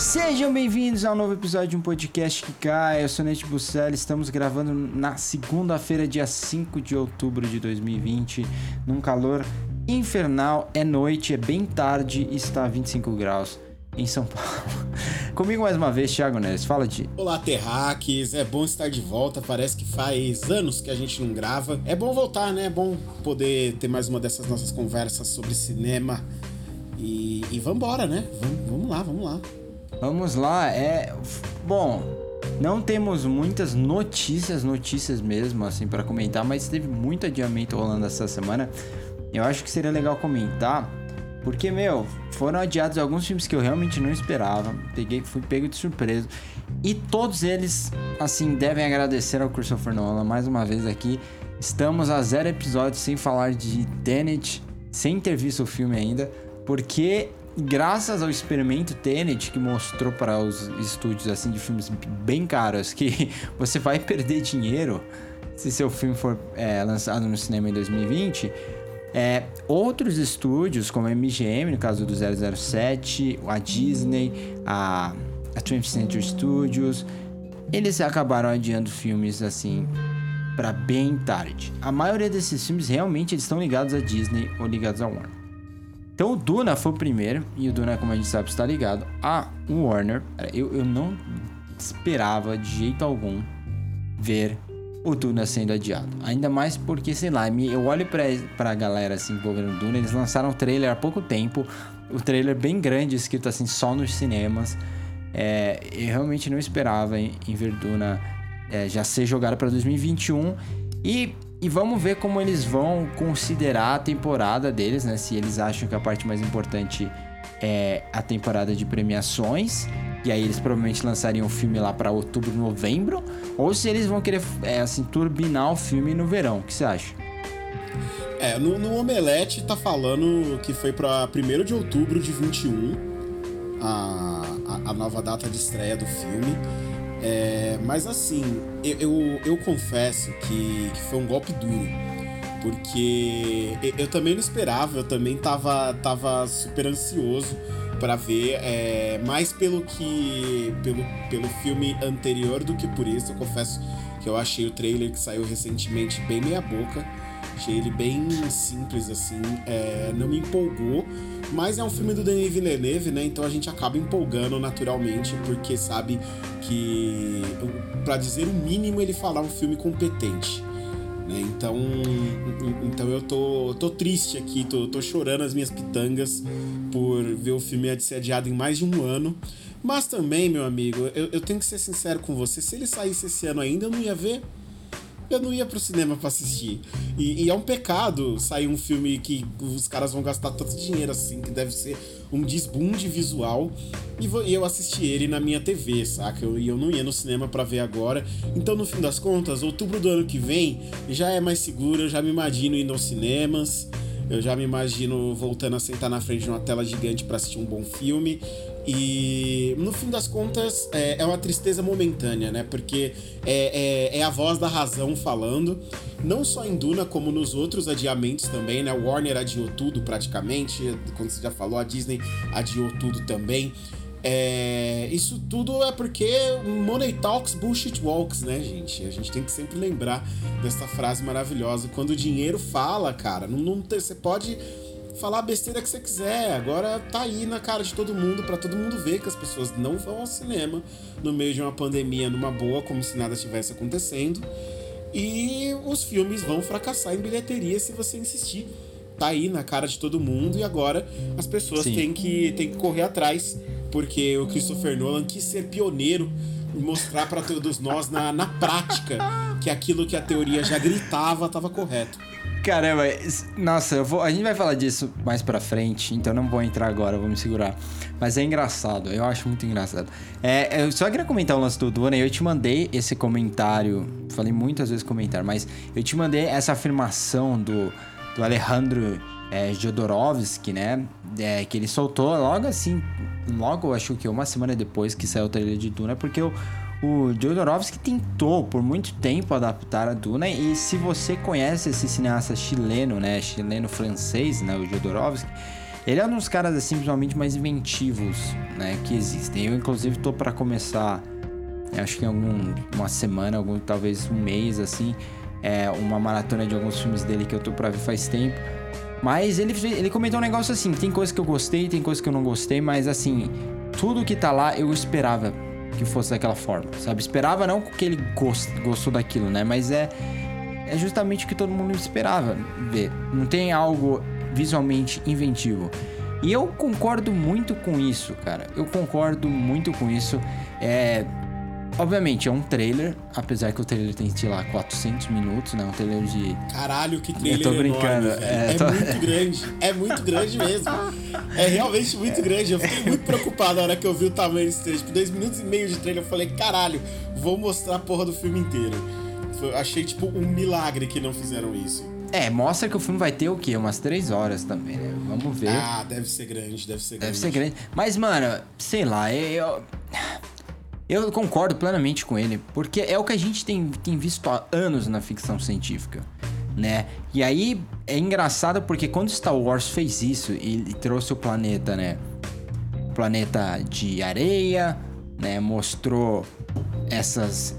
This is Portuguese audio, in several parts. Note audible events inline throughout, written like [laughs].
Sejam bem-vindos ao novo episódio de um podcast que cai. Eu sou Nete Bucel, estamos gravando na segunda-feira, dia 5 de outubro de 2020, num calor infernal. É noite, é bem tarde está a 25 graus em São Paulo. [laughs] Comigo mais uma vez, Thiago Neres. Fala de. Olá, terráqueos. É bom estar de volta. Parece que faz anos que a gente não grava. É bom voltar, né? É bom poder ter mais uma dessas nossas conversas sobre cinema. E, e vambora, né? Vamos, vamos lá, vamos lá. Vamos lá, é. Bom, não temos muitas notícias, notícias mesmo, assim, para comentar, mas teve muito adiamento rolando essa semana. Eu acho que seria legal comentar, porque, meu, foram adiados alguns filmes que eu realmente não esperava. Peguei, fui pego de surpresa. E todos eles, assim, devem agradecer ao Christopher Nolan mais uma vez aqui. Estamos a zero episódios sem falar de Tenet, sem ter visto o filme ainda, porque graças ao experimento Tenet que mostrou para os estúdios assim de filmes bem caros que [laughs] você vai perder dinheiro se seu filme for é, lançado no cinema em 2020 é, outros estúdios como a MGM no caso do 007 a Disney a, a 20th Century Studios eles acabaram adiando filmes assim para bem tarde. A maioria desses filmes realmente eles estão ligados a Disney ou ligados a Warner então o Duna foi o primeiro, e o Duna, como a gente sabe, está ligado a Warner. Eu, eu não esperava de jeito algum ver o Duna sendo adiado. Ainda mais porque, sei lá, eu olho pra, pra galera assim envolvendo o Duna, eles lançaram o trailer há pouco tempo, o trailer bem grande, escrito assim, só nos cinemas. É, eu realmente não esperava em, em ver Duna é, já ser jogado para 2021. E e vamos ver como eles vão considerar a temporada deles, né? Se eles acham que a parte mais importante é a temporada de premiações. E aí eles provavelmente lançariam o filme lá para outubro, novembro. Ou se eles vão querer, é, assim, turbinar o filme no verão. O que você acha? É, no, no Omelete tá falando que foi para 1 de outubro de 21 a, a, a nova data de estreia do filme. É, mas assim, eu, eu, eu confesso que, que, foi um golpe duro. Porque eu, eu, também não esperava, eu também tava, tava super ansioso para ver, é, mais pelo que. Pelo, pelo filme anterior do que por isso. Eu confesso que eu achei o trailer que saiu recentemente bem meia boca. Achei ele bem simples, assim, é, não me empolgou. Mas é um filme do Denis Villeneuve, né? Então a gente acaba empolgando naturalmente, porque sabe que, para dizer o mínimo, ele falar um filme competente. Né? Então, então eu tô, tô triste aqui, tô, tô chorando as minhas pitangas por ver o filme adiado em mais de um ano. Mas também, meu amigo, eu, eu tenho que ser sincero com você, se ele saísse esse ano ainda, eu não ia ver eu não ia pro cinema para assistir. E, e, é um pecado sair um filme que os caras vão gastar tanto dinheiro assim, que deve ser um desbunde visual. E, vou, e eu assisti ele na minha TV, saca? E eu, eu não ia no cinema para ver agora. Então, no fim das contas, outubro do ano que vem já é mais seguro, eu já me imagino indo aos cinemas. Eu já me imagino voltando a sentar na frente de uma tela gigante para assistir um bom filme. E no fim das contas é, é uma tristeza momentânea, né? Porque é, é, é, a voz da razão falando, não só em Duna, como nos outros adiamentos também, né? O Warner adiou tudo praticamente, quando você já falou, a Disney adiou tudo também. É, isso tudo é porque Money Talks, Bullshit Walks, né, gente? A gente tem que sempre lembrar dessa frase maravilhosa. Quando o dinheiro fala, cara, não, não você pode falar a besteira que você quiser. Agora tá aí na cara de todo mundo, para todo mundo ver que as pessoas não vão ao cinema no meio de uma pandemia numa boa, como se nada estivesse acontecendo. E os filmes vão fracassar em bilheteria se você insistir. Tá aí na cara de todo mundo e agora as pessoas têm que, têm que correr atrás, porque o Christopher Nolan quis ser pioneiro e mostrar para todos nós na, na prática que aquilo que a teoria já gritava estava correto. Caramba, nossa, eu vou, a gente vai falar disso mais pra frente, então não vou entrar agora, vou me segurar. Mas é engraçado, eu acho muito engraçado. É, eu só queria comentar o lance do Duna, eu te mandei esse comentário, falei muitas vezes comentário, mas eu te mandei essa afirmação do do Alejandro é, Jodorowsky, né? É, que ele soltou logo assim, logo acho que uma semana depois que saiu o trailer de Duna, porque o, o Jodorowsky tentou por muito tempo adaptar a Duna e se você conhece esse cineasta chileno, né, chileno-francês, né, o Jodorowsky, ele é um dos caras assim, simplesmente mais inventivos, né, que existem. Eu inclusive tô para começar, acho que em algum uma semana, algum talvez um mês assim, é uma maratona de alguns filmes dele que eu tô para ver faz tempo. Mas ele, ele comentou um negócio assim: tem coisa que eu gostei, tem coisa que eu não gostei, mas assim, tudo que tá lá eu esperava que fosse daquela forma, sabe? Esperava não que ele gost, gostou daquilo, né? Mas é, é justamente o que todo mundo esperava ver. Não tem algo visualmente inventivo. E eu concordo muito com isso, cara. Eu concordo muito com isso. É, Obviamente, é um trailer, apesar que o trailer tem, sei lá, 400 minutos, né? Um trailer de. Caralho, que trailer Eu tô brincando. enorme, é, é tô... muito grande. É muito grande mesmo. É realmente muito grande. Eu fiquei muito preocupado na hora que eu vi o tamanho desse trailer. Tipo, dois minutos e meio de trailer, eu falei, caralho, vou mostrar a porra do filme inteiro. Foi, achei, tipo, um milagre que não fizeram isso. É, mostra que o filme vai ter o quê? Umas três horas também, né? Vamos ver. Ah, deve ser grande, deve ser grande. Deve ser grande. Mas, mano, sei lá, eu. Eu concordo plenamente com ele, porque é o que a gente tem, tem visto há anos na ficção científica, né? E aí é engraçado porque quando Star Wars fez isso e, e trouxe o planeta, né? Planeta de areia, né? Mostrou essas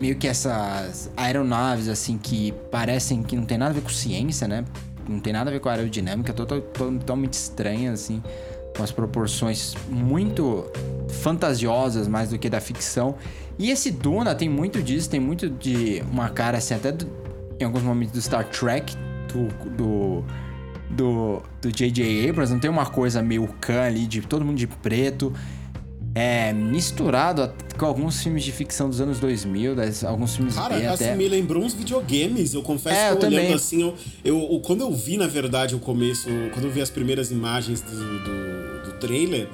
meio que essas aeronaves assim que parecem que não tem nada a ver com ciência, né? Não tem nada a ver com aerodinâmica, totalmente estranha assim com as proporções muito fantasiosas mais do que da ficção. E esse Duna tem muito disso, tem muito de uma cara assim, até do, em alguns momentos do Star Trek, do, do do, J.J. Abrams, não tem uma coisa meio Khan ali, de todo mundo de preto, é, misturado com alguns filmes de ficção dos anos 2000, das, alguns filmes Cara, bem assim, até... me lembrou uns videogames, eu confesso É, que eu eu, também. olhando assim, eu, eu, quando eu vi, na verdade, o começo, quando eu vi as primeiras imagens do, do, do trailer,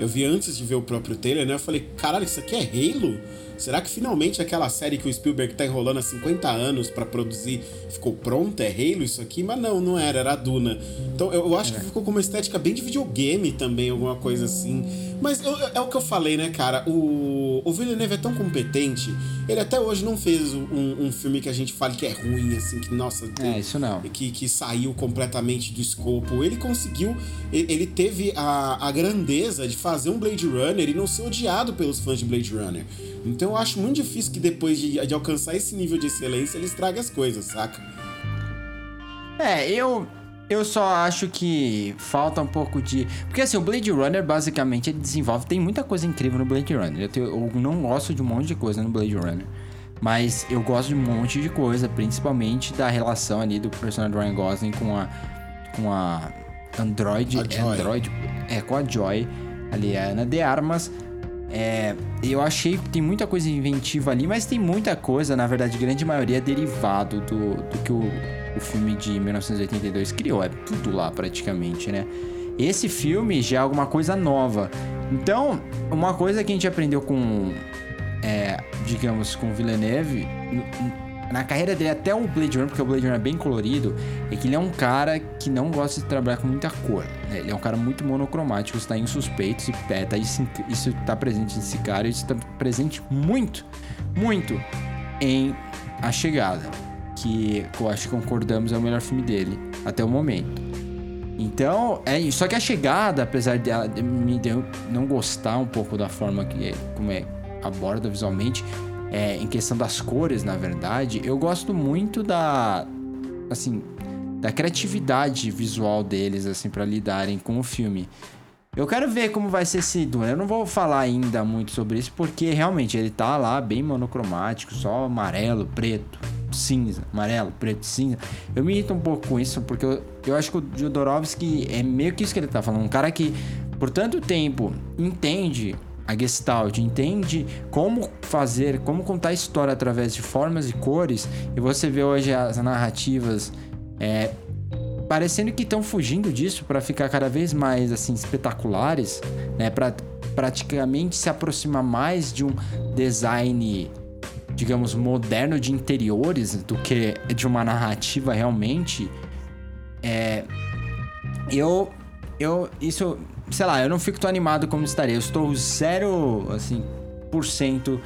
eu vi antes de ver o próprio trailer, né, eu falei, caralho, isso aqui é Halo? Será que finalmente aquela série que o Spielberg tá enrolando há 50 anos pra produzir ficou pronta? É Halo isso aqui? Mas não, não era, era a Duna. Então eu, eu acho que ficou com uma estética bem de videogame também, alguma coisa assim. Mas eu- é o que eu falei, né, cara? O, o Villeneuve é tão competente, ele até hoje não fez um, um filme que a gente fale que é ruim, assim, que, nossa, É, isso não. que, que saiu completamente do escopo. Ele conseguiu, ele, ele teve a, a grandeza de fazer um Blade Runner e não ser odiado pelos fãs de Blade Runner. Então eu acho muito difícil que depois de, de alcançar esse nível de excelência ele estrague as coisas, saca? É, eu eu só acho que falta um pouco de, porque assim, o Blade Runner basicamente ele desenvolve, tem muita coisa incrível no Blade Runner. Eu, tenho- eu não gosto de um monte de coisa no Blade Runner. Mas eu gosto de um monte de coisa, principalmente da relação ali do personagem Ryan Gosling com a com a Android, A é Joy. Android, é com a Joy, ali a Ana de Armas. É, eu achei que tem muita coisa inventiva ali, mas tem muita coisa, na verdade, grande maioria é derivado do, do que o, o filme de 1982 criou. É tudo lá praticamente, né? Esse filme já é alguma coisa nova. Então, uma coisa que a gente aprendeu com, é, digamos, com Villeneuve, na carreira dele até o Blade Runner, porque o Blade Runner é bem colorido, é que ele é um cara que não gosta de trabalhar com muita cor. né? Ele é um cara muito monocromático, isso tá em Suspeitos, e é, tá isso, isso tá presente nesse cara, isso tá presente muito, muito em A Chegada, que eu acho que concordamos é o melhor filme dele até o momento. Então, é isso. Só que a chegada, apesar de, de de não gostar um pouco da forma que é, como é aborda visualmente, é, em questão das cores, na verdade, eu gosto muito da assim, da criatividade visual deles assim para lidarem com o filme. Eu quero ver como vai ser esse Duna. Eu não vou falar ainda muito sobre isso, porque realmente ele tá lá bem monocromático, só amarelo, preto, cinza, amarelo, preto, cinza. Eu me irrito um pouco com isso, porque eu, eu acho que o Jodorowsky é meio que isso que ele tá falando. Um cara que, por tanto tempo, entende a Gestalt, entende como fazer, como contar a história através de formas e cores, e você vê hoje as narrativas é, parecendo que estão fugindo disso para ficar cada vez mais assim espetaculares, né, para praticamente se aproximar mais de um design digamos moderno de interiores do que de uma narrativa realmente. É, eu, eu, isso, sei lá, eu não fico tão animado como estaria. Eu estou zero, assim, por cento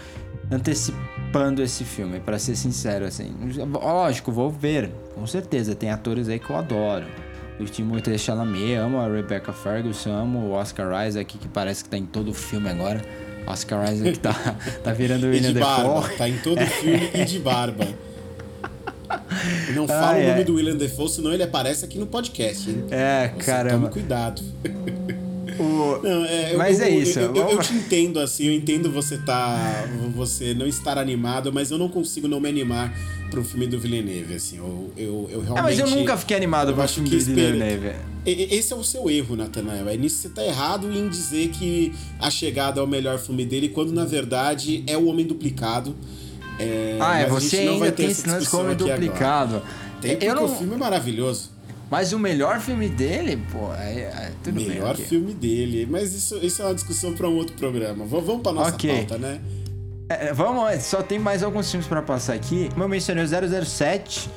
antecipando esse filme, pra ser sincero, assim. Lógico, vou ver, com certeza. Tem atores aí que eu adoro. O Timothée Chalamet, amo a Rebecca Ferguson, amo o Oscar Isaac, que parece que tá em todo o filme agora. Oscar Isaac tá, [laughs] tá virando o William de barba. Defoe. Tá em todo filme e de barba. Não fala o é. nome do William Defoe, senão ele aparece aqui no podcast, hein? É, Você caramba. Tome cuidado. O- Não, é, Mas eu- é isso, Eu, eu- eu te entendo, assim, eu entendo você tá. Você não estar animado, mas eu não consigo não me animar pra um filme do Villeneuve, assim. Eu, eu, eu realmente. Ah, mas eu nunca fiquei animado pra acho filme que do Villeneuve. Esse é o seu erro, Nathanael. É nisso que você tá errado em dizer que A Chegada é o melhor filme dele, quando na verdade é o Homem Duplicado. É, Ah, é, você ainda tem esse lance como aqui agora. duplicado. Tem porque eu não... o filme é maravilhoso. Mas o melhor filme dele, pô, é, é tudo bem. Melhor filme dele. Mas isso, isso é uma discussão pra um outro programa. V- Vamos pra nossa Ok. pauta, né? É, vamos, só tem mais alguns filmes pra passar aqui. Como eu mencionei, o 007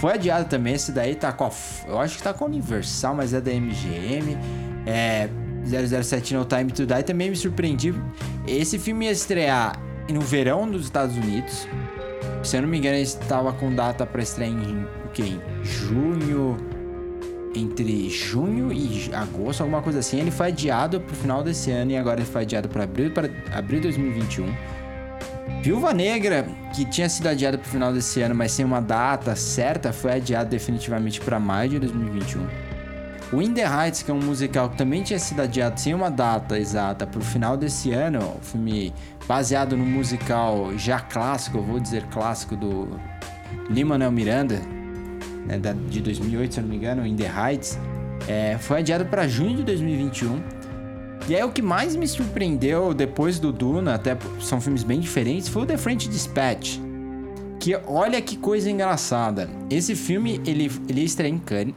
foi adiado também. Esse daí tá com a. Eu acho que tá com a Universal, mas é da MGM. É. 007 No Time to Die também me surpreendi. Esse filme ia estrear no verão dos Estados Unidos. Se eu não me engano, ele estava com data pra estrear em, quê? em junho. Entre junho e agosto, alguma coisa assim. Ele foi adiado pro final desse ano e agora ele foi adiado para abril, para abril de 2021. Viúva Negra, que tinha sido adiada pro final desse ano, mas sem uma data certa, foi adiado definitivamente para maio de 2021. O the Heights, que é um musical que também tinha sido adiado sem uma data exata pro final desse ano, o filme baseado no musical já clássico, vou dizer clássico, do Lin-Manuel Miranda, né, de 2008, se eu não me engano, In the Heights, é, foi adiado para junho de 2021. E aí o que mais me surpreendeu depois do Duna, até são filmes bem diferentes, foi o The French Dispatch. Que olha que coisa engraçada. Esse filme, ele, ele ia estrear em Cannes.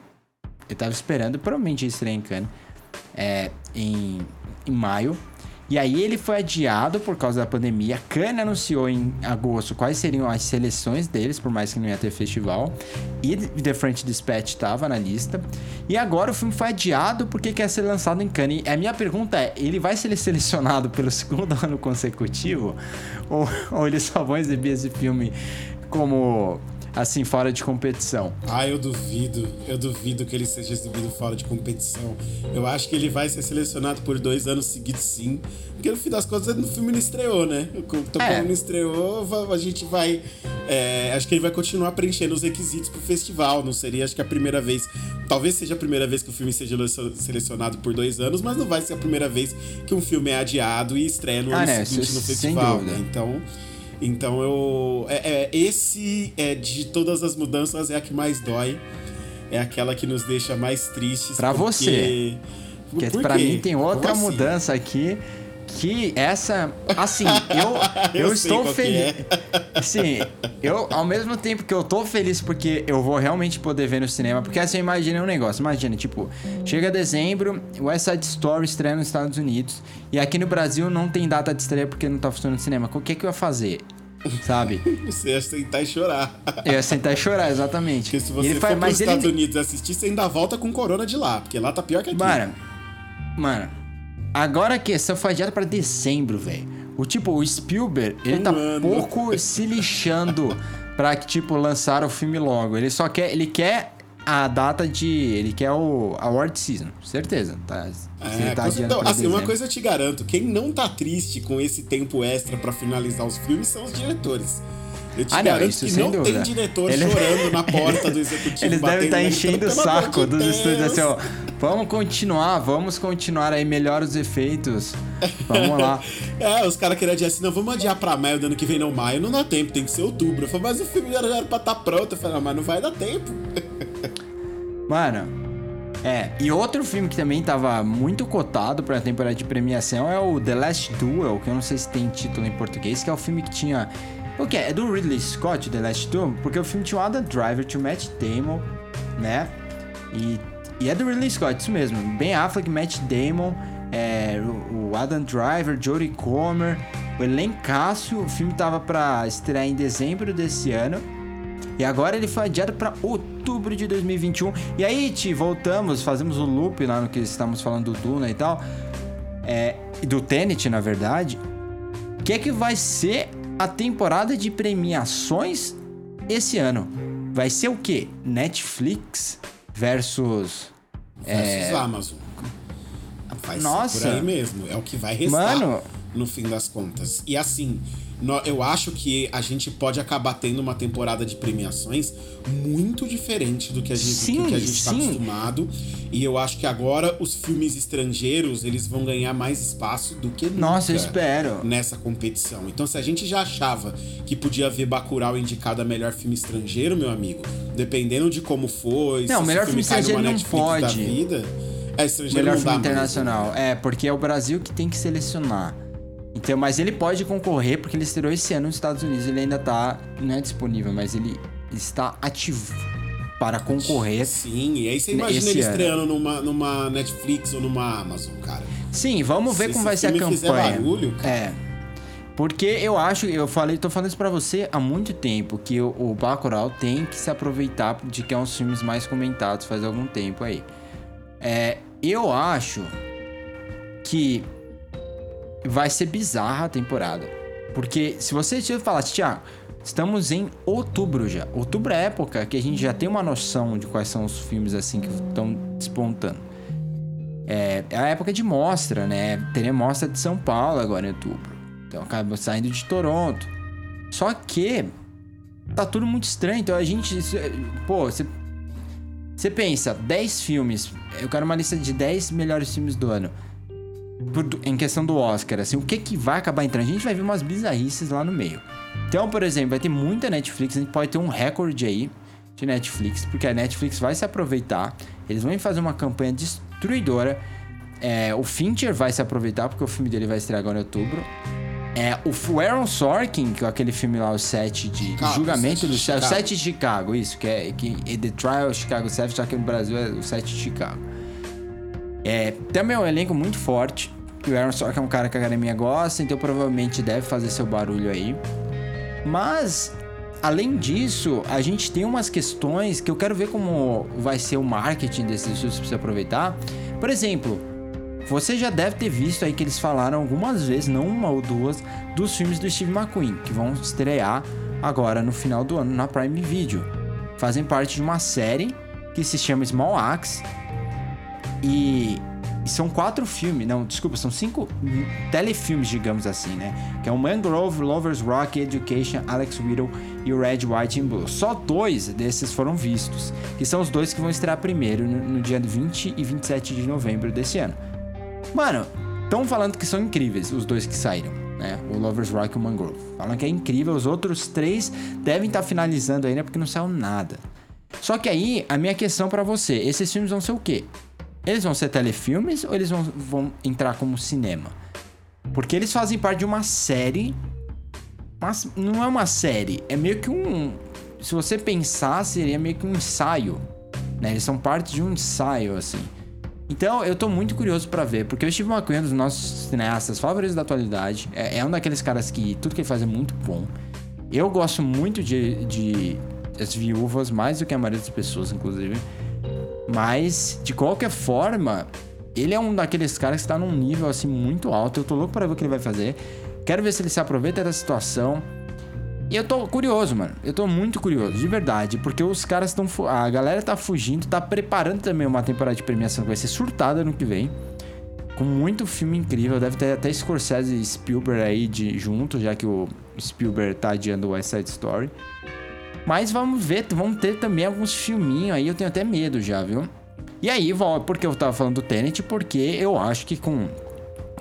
Eu tava esperando, provavelmente ia estrear em Cannes. É, em, em maio. E aí ele foi adiado por causa da pandemia. Cannes anunciou em agosto quais seriam as seleções deles, por mais que não ia ter festival. E The French Dispatch estava na lista. E agora o filme foi adiado porque quer ser lançado em Cannes. E a minha pergunta é, ele vai ser [laughs] selecionado pelo segundo ano consecutivo? Ou, ou eles só vão exibir esse filme como, assim, fora de competição? Ah, eu duvido. Eu duvido que ele seja exibido fora de competição. Eu acho que ele vai ser selecionado por dois anos seguidos, sim. Porque no fim das contas, o filme não estreou, né? Então, como É. não estreou, a gente vai. é, acho que ele vai continuar preenchendo os requisitos pro festival. Não seria, acho que a primeira vez. Talvez seja a primeira vez que o filme seja lecio- selecionado por dois anos, mas não vai ser a primeira vez que um filme é adiado e estreia no Ah, ano né, seguinte no sem festival. né? Então. Então eu. É, é, esse é de todas as mudanças é a que mais dói. É aquela que nos deixa mais tristes. Pra porque- você. Porque Por pra mim tem outra assim? mudança aqui que essa, assim, eu [laughs] eu, Eu estou feliz. Sim, eu ao mesmo tempo que eu tô feliz porque eu vou realmente poder ver no cinema, porque assim, imagina um negócio, imagina, tipo, chega dezembro, West Side Story estreia nos Estados Unidos e aqui no Brasil não tem data de estreia porque não tá funcionando no cinema. O que que eu ia fazer? Sabe? Você ia sentar e chorar. Eu ia sentar e chorar, exatamente. Porque se você ele for faz- pros mas ele Estados Unidos assistir, você ainda volta com corona de lá. Porque lá tá pior que aqui. Mano, mano, agora a questão foi adiada pra dezembro, velho. O tipo, o Spielberg, ele Um tá ano. pouco se lixando pra que, tipo, lançar o filme logo. Ele só quer, ele quer a data de, ele quer o award season, certeza. Tá, É, ele tá então, assim, uma coisa eu te garanto: quem não tá triste com esse tempo extra pra finalizar os filmes são os diretores. Eu te Ah, não, garanto isso que não dúvida. tem diretor Ele- chorando na [laughs] porta do executivo. Eles devem batendo estar enchendo o guitarra, "Pelo amor saco dos estúdios assim, ó. Deus." Vamos continuar, vamos continuar aí, melhor os efeitos. Vamos lá. [laughs] É, os caras queriam adiar assim, não, vamos adiar pra maio do ano que vem, não, maio não dá tempo, tem que ser outubro. Eu falei, mas o filme já era pra estar pronto. Eu falei, não, mas não vai dar tempo. [laughs] Mano, é. E outro filme que também tava muito cotado pra temporada de premiação é o The Last Duel, que eu não sei se tem título em português, que é o filme que tinha. O que? É do Ridley Scott, The Last Duel? Porque o filme tinha o Adam Driver, tinha o Matt Damon, né? E, e é do Ridley Scott, isso mesmo. Ben Affleck, Matt Damon, é, o o Adam Driver, Jodie Comer, o elencaço. O filme tava pra estrear em dezembro desse ano. E agora ele foi adiado para outubro de 2021. E aí, Ti, voltamos, fazemos o loop lá no que estamos falando do Duna e tal. É, do Tenet, na verdade. O que é que vai ser a temporada de premiações esse ano? Vai ser o quê? Netflix versus. Versus Amazon. Vai Nossa. ser por aí mesmo. É o que vai restar Mano. no fim das contas. E assim, eu acho que a gente pode acabar tendo uma temporada de premiações muito diferente do que a gente, Sim, do que a gente tá sim. acostumado. E eu acho que agora os filmes estrangeiros, eles vão ganhar mais espaço do que nunca Nossa, eu espero. nessa competição. Então, se a gente já achava que podia ver Bacurau indicado a melhor filme estrangeiro, meu amigo, dependendo de como foi, Não, se melhor esse filme numa estrangeiro não Netflix da pode. vida, é estrangeiro Melhor não filme mais, internacional. né? É, porque é o Brasil que tem que selecionar. Então, mas ele pode concorrer porque ele estreou esse ano nos Estados Unidos. Ele ainda tá. Não é disponível, mas ele está ativo para concorrer. Sim, e aí você imagina ele ano. estreando numa, numa Netflix ou numa Amazon, cara. Sim, vamos ver Se como vai ser a campanha. barulho, cara. É. Porque eu acho, eu falei, tô falando isso pra você há muito tempo, que o, o Bacurau tem que se aproveitar de que é um dos filmes mais comentados faz algum tempo aí. É, eu acho que vai ser bizarra a temporada. Porque se você falasse, Tiago, estamos em outubro já. Outubro é época que a gente já tem uma noção de quais são os filmes assim que estão despontando. É, é a época de mostra, né? Teremos mostra de São Paulo agora em outubro. Então acaba saindo de Toronto. Só que tá tudo muito estranho. Então a gente. é- Pô, você. Você pensa, 10 filmes. Eu quero uma lista de 10 melhores filmes do ano. Por- em questão do Oscar, assim, o que que vai acabar entrando? A gente vai ver umas bizarrices lá no meio. Então, por exemplo, vai ter muita Netflix, a gente pode ter um recorde aí de Netflix, porque a Netflix vai se aproveitar, eles vão fazer uma campanha destruidora. É, o Fincher vai se aproveitar, porque o filme dele vai estrear agora em outubro. É, o Aaron Sorkin, que é aquele filme lá, o 7 de Chicago, julgamento do céu, o Chicago. 7 de Chicago, isso, que é que, é The Trial Chicago 7, só que no Brasil é o 7 de Chicago. É, também é um elenco muito forte. O Aaron Sorkin é um cara que a academia gosta, então provavelmente deve fazer seu barulho aí. Mas, além disso, a gente tem umas questões que eu quero ver como vai ser o marketing desses filmes pra você aproveitar. Por exemplo, você já deve ter visto aí que eles falaram algumas vezes, não uma ou duas, dos filmes do Steve McQueen, que vão estrear agora no final do ano na Prime Video. Fazem parte de uma série que se chama Small Axe. E são quatro filmes, não, desculpa, são cinco telefilmes, digamos assim, né? Que é o Mangrove, Lovers Rock, Education, Alex Widow e o Red, White and Blue. Só dois desses foram vistos, que são os dois que vão estrear primeiro no, no dia 20 e 27 de novembro desse ano. Mano, estão falando que são incríveis os dois que saíram, né? O Lovers Rock e o Mangrove. Falam que é incrível, os outros três devem estar finalizando ainda porque não saiu nada. Só que aí, a minha questão pra você, esses filmes vão ser o quê? Eles vão ser telefilmes ou eles vão, vão entrar como cinema? Porque eles fazem parte de uma série. Mas não é uma série, é meio que um. Se você pensar, seria meio que um ensaio. Né? Eles são parte de um ensaio, assim. Então eu tô muito curioso pra ver, porque o Steve McQueen é um dos nossos cineastas favoritos da atualidade. É, é um daqueles caras que tudo que ele faz é muito bom. Eu gosto muito de, de As Viúvas, mais do que a maioria das pessoas, inclusive. Mas, de qualquer forma, ele é um daqueles caras que tá num nível assim muito alto. Eu tô louco pra ver o que ele vai fazer. Quero ver se ele se aproveita da situação. E eu tô curioso, mano. Eu tô muito curioso, de verdade. Porque os caras estão. A galera tá fugindo, tá preparando também uma temporada de premiação que vai ser surtada no que vem. Com muito filme incrível. Deve ter até Scorsese e Spielberg aí de, junto, já que o Spielberg tá adiando West Side Story. Mas vamos ver, vamos ter também alguns filminhos aí, eu tenho até medo já, viu? E aí, porque eu tava falando do Tenet, porque eu acho que com,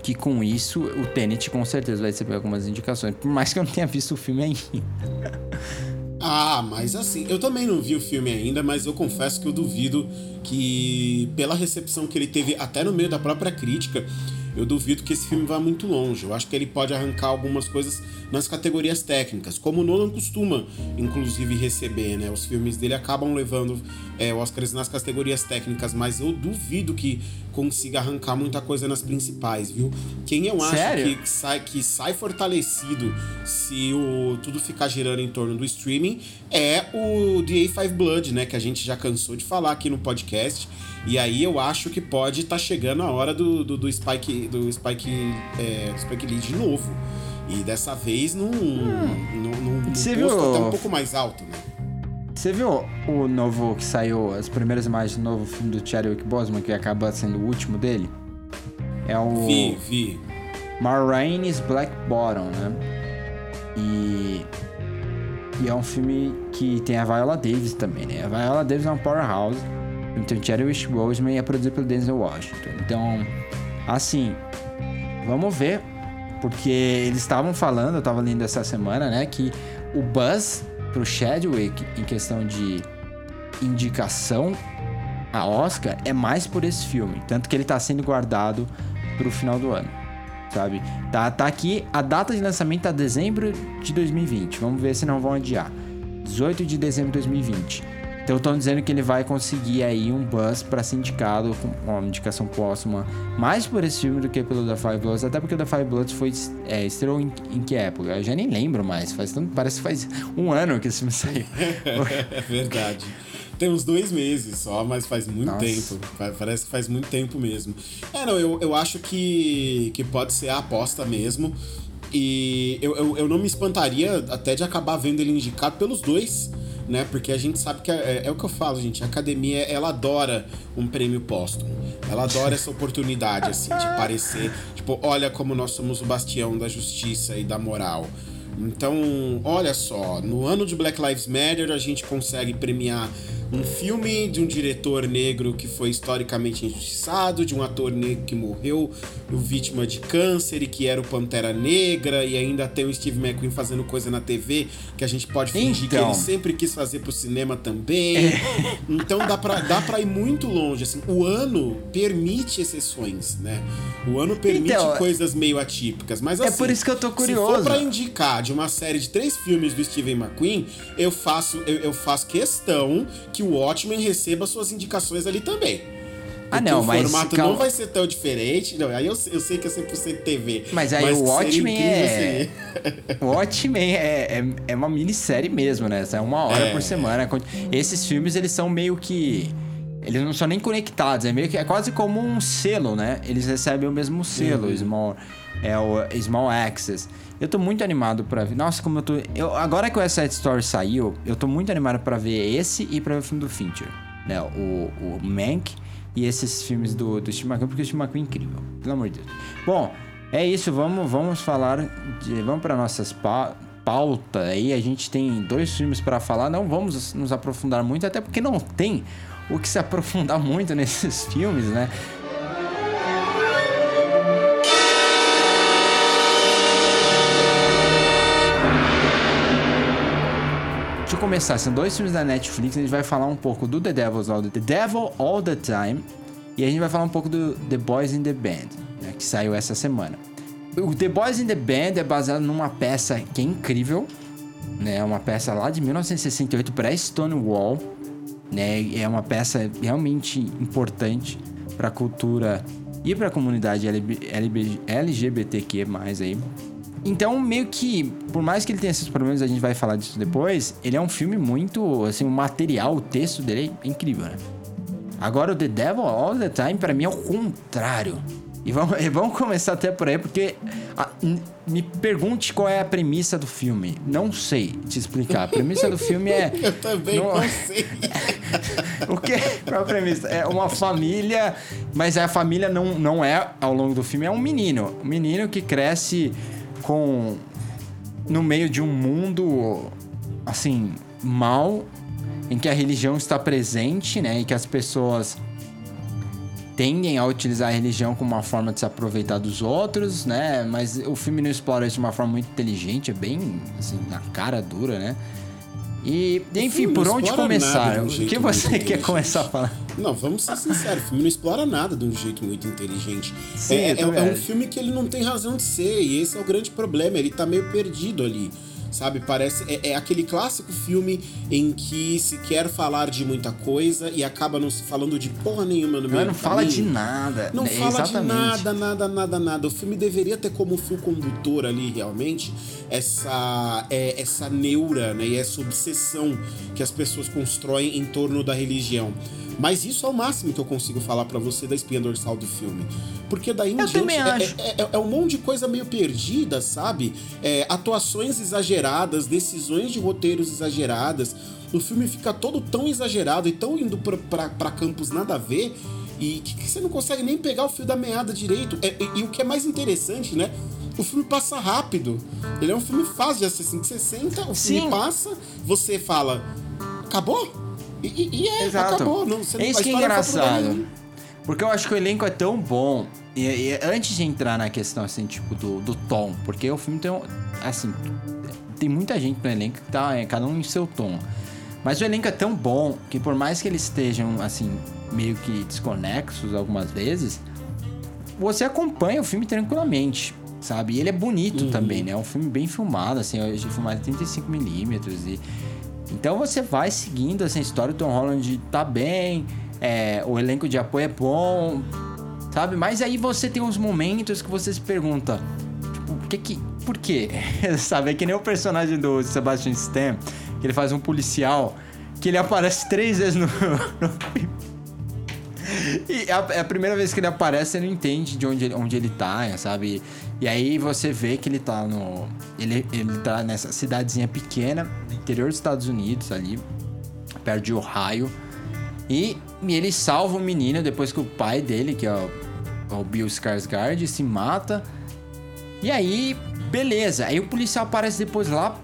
que com isso o Tenet com certeza vai receber algumas indicações. Por mais que eu não tenha visto o filme ainda. [laughs] Ah, mas assim, eu também não vi o filme ainda, mas eu confesso que eu duvido que, pela recepção que ele teve até no meio da própria crítica, eu duvido que esse filme vá muito longe. Eu acho que ele pode arrancar algumas coisas nas categorias técnicas, como o Nolan costuma, inclusive, receber, né? Os filmes dele acabam levando é, Oscars nas categorias técnicas, mas eu duvido que consiga arrancar muita coisa nas principais, viu? Quem eu acho Sério? que sai, que sai fortalecido se o tudo ficar girando em torno do streaming é o The A5 Blood, né? Que a gente já cansou de falar aqui no podcast. E aí eu acho que pode estar chegando a hora do, do, do Spike do Spike, é, do Spike Lee de novo. E dessa vez num, num, num, num Você posto viu- até um pouco mais alto, né? Você viu o novo que saiu, as primeiras imagens do novo filme do Chadwick Boseman, que acaba sendo o último dele? É o Vi, vi. Ma Rainey's Black Bottom, né? E... E é um filme que tem a Viola Davis também, né? A Viola Davis é um powerhouse. Então o Chadwick Boseman é produzido pelo Denzel Washington. Então, assim, vamos ver. Porque eles estavam falando, eu tava lendo essa semana, né? Que o buzz pro Chadwick em questão de indicação a Oscar é mais por esse filme. Tanto que ele tá sendo guardado pro final do ano. Sabe? Tá, tá aqui, a data de lançamento tá dezembro de 2020. Vamos ver se não vão adiar. 18 de dezembro de 2020. Então estão dizendo que ele vai conseguir aí um buzz pra ser indicado com uma indicação póstuma mais por esse filme do que pelo da Five Bloods, até porque o da Five Bloods foi é, estreou em, em que época? Eu já nem lembro mais, faz tanto, parece que faz um ano que esse filme saiu. [laughs] É verdade. Tem uns dois meses só, mas faz muito Nossa. tempo. Pa- Parece que faz muito tempo mesmo. É, não, eu, eu acho que, que pode ser a aposta mesmo. E eu, eu, eu não me espantaria até de acabar vendo ele indicado pelos dois, né? Porque a gente sabe que é, é o que eu falo, gente. A academia, ela adora um prêmio póstumo. Ela adora essa oportunidade, assim, de parecer. Tipo, olha como nós somos o bastião da justiça e da moral. Então, olha só, no ano de Black Lives Matter a gente consegue premiar um filme de um diretor negro que foi historicamente injustiçado, de um ator negro que morreu vítima de câncer e que era o Pantera Negra, e ainda tem o Steve McQueen fazendo coisa na TV que a gente pode fingir que Então. ele sempre quis fazer pro cinema também. Então dá pra, dá pra ir muito longe. Assim, o ano permite exceções, né? O ano permite Então, coisas meio atípicas. Mas é assim, por isso que eu tô Se curioso. for pra indicar de uma série de três filmes do Steven McQueen, eu faço, eu, eu faço questão que o Watchmen receba suas indicações ali também. Ah, não, o mas formato calma. não vai ser tão diferente. Não, aí eu, eu sei que é 100% TV. Mas aí o que seria Watchmen é. seria. O Watchmen é, é, é uma minissérie mesmo, né? É uma hora É. por semana. Esses filmes, eles são meio que. Eles não são nem conectados, é meio que. É quase como um selo, né? Eles recebem o mesmo selo, Uhum. Small. É o Small Access. Eu tô muito animado pra ver. Nossa, como eu tô. Eu, agora que o West Side Story saiu, eu tô muito animado pra ver esse e pra ver o filme do Fincher. Né? O, o Mank e esses filmes do, do Steve McQueen, porque o Steve McQueen é incrível. Pelo amor de Deus. Bom, é isso. Vamos, vamos falar. De, vamos para nossas pa pauta aí. A gente tem dois filmes pra falar. Não vamos nos aprofundar muito, até porque não tem o que se aprofundar [laughs] muito nesses filmes, né? Começar, são dois filmes da Netflix, a gente vai falar um pouco do The Devil's All the, the Devil All the Time e a gente vai falar um pouco do The Boys in the Band, né, que saiu essa semana. O The Boys in the Band é baseado numa peça que é incrível, né, uma peça lá de 1968 pré-Stonewall, né, é uma peça realmente importante para a cultura e para a comunidade LGBTQ+, aí. Então, meio que, por mais que ele tenha esses problemas, a gente vai falar disso depois, ele é um filme muito, assim, o material, o texto dele é incrível, né? Agora, o The Devil All the Time, pra mim, é o contrário. E vamos, [laughs] e vamos começar até por aí, porque a- me pergunte qual é a premissa do filme. Não sei te explicar. A premissa do filme é... [laughs] Eu também não, [laughs] sei. O que? Qual a premissa? É uma família, mas a família não, não é, ao longo do filme, é um menino. Um menino que cresce com. no meio de um mundo, assim, mal, em que a religião está presente, né? E que as pessoas tendem a utilizar a religião como uma forma de se aproveitar dos outros, né? Mas o filme não explora isso de uma forma muito inteligente, é bem, assim, na cara dura, né? E, enfim, por onde começar? O que você quer começar a falar? Não, vamos ser sinceros, o filme não explora nada de um jeito muito inteligente. Sim, é, é- é um filme que ele não tem razão de ser, e esse é o grande problema, ele tá meio perdido ali. Sabe, parece. É, é aquele clássico filme em que se quer falar de muita coisa e acaba não se falando de porra nenhuma no meio não do fala de nada. Não É, fala de exatamente. nada, nada, nada, nada. O filme deveria ter como fio condutor ali, realmente, essa, é, essa neura né, e essa obsessão que as pessoas constroem em torno da religião. Mas isso é o máximo que eu consigo falar pra você da espinha dorsal do filme. Porque daí em Eu diante é, é- é- é um monte de coisa meio perdida, sabe? É, atuações exageradas, decisões de roteiros exageradas. O filme fica todo tão exagerado e tão indo pra campos nada a ver e que, que você não consegue nem pegar o fio da meada direito. É, e, e o que é mais interessante, né? O filme passa rápido. Ele é um filme fácil de assistir. Você senta, o filme Sim. passa, você fala, acabou? E, e- é, Exato. acabou. Não, você é isso que é engraçado. Porque eu acho que o elenco é tão bom. E, e antes de entrar na questão, assim, tipo, do, do tom, porque o filme tem um. Assim, tem muita gente no elenco que tá, é, cada um em seu tom. Mas o elenco é tão bom que por mais que eles estejam, assim, meio que desconexos algumas vezes, você acompanha o filme tranquilamente, sabe? E ele é bonito também, né? É um filme bem filmado, assim, hoje é filmado em 35mm e... Então você vai seguindo essa história, o Tom Holland tá bem, é, o elenco de apoio é bom, sabe? Mas aí você tem uns momentos que você se pergunta, tipo, por que que... Por quê? [laughs] sabe? É que nem o personagem do Sebastian Stan, que ele faz um policial, que ele aparece três vezes no, [laughs] no filme. E a, a primeira vez que ele aparece, você não entende de onde ele, onde ele tá, sabe? E aí você vê que ele tá no. Ele, ele tá nessa cidadezinha pequena, interior dos Estados Unidos, ali, perto de Ohio. E, e ele salva o menino depois que o pai dele, que é o, o Bill Skarsgård, se mata. E aí, beleza. Aí o policial aparece depois lá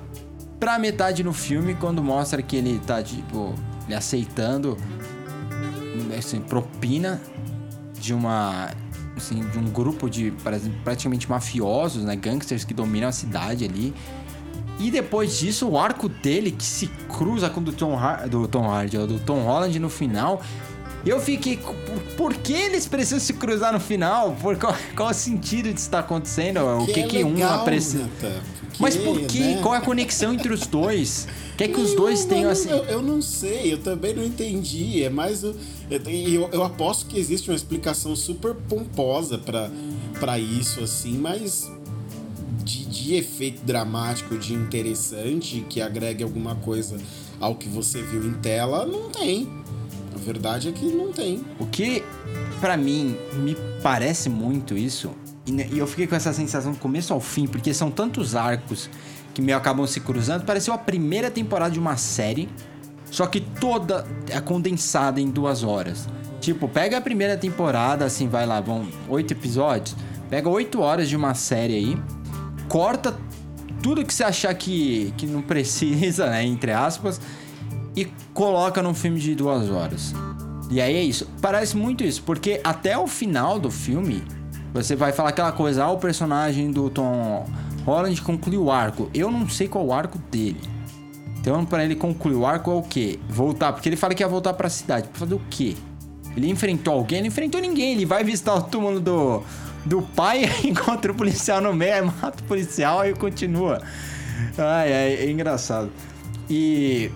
pra metade no filme, quando mostra que ele tá, tipo, aceitando assim, propina de uma assim, de um grupo de praticamente mafiosos, né, gangsters que dominam a cidade ali. E depois disso, o arco dele que se cruza com o do Tom, Har do Tom Hardy, do Tom Holland no final. Eu fiquei, por, por que eles precisam se cruzar no final? Por qual, [laughs] qual o sentido disso estar acontecendo? o que é que um legal, precisa? Nathan, porque, Mas por que? né? Qual é a conexão entre os dois? Quer que os Não, dois não, tenham não, assim? Eu, eu não sei, eu também não entendi. É mais o. Eu, eu, eu aposto que existe uma explicação super pomposa pra pra isso, assim, mas. De, de efeito dramático, de interessante, que agregue alguma coisa ao que você viu em tela, não tem. A verdade é que não tem. O que, pra mim, me parece muito isso, e ne- e eu fiquei com essa sensação do começo ao fim, porque são tantos arcos que meio acabam se cruzando, pareceu a primeira temporada de uma série, só que toda é condensada em duas horas. Tipo, pega a primeira temporada, assim, vai lá, vão oito episódios, pega oito horas de uma série aí, corta tudo que você achar que, que não precisa, né, entre aspas, e coloca num filme de duas horas. E aí é isso. Parece muito isso, porque até o final do filme, você vai falar aquela coisa, ah, o personagem do Tom Holland concluiu o arco. Eu não sei qual o arco dele. Então, pra ele concluir o arco é o quê? Voltar, porque ele fala que ia voltar pra cidade. Pra fazer o quê? Ele enfrentou alguém? Ele enfrentou ninguém. Ele vai visitar o túmulo do, do pai, [laughs] encontra o policial no meio, mata o policial e continua. Ai, ai, é engraçado. E,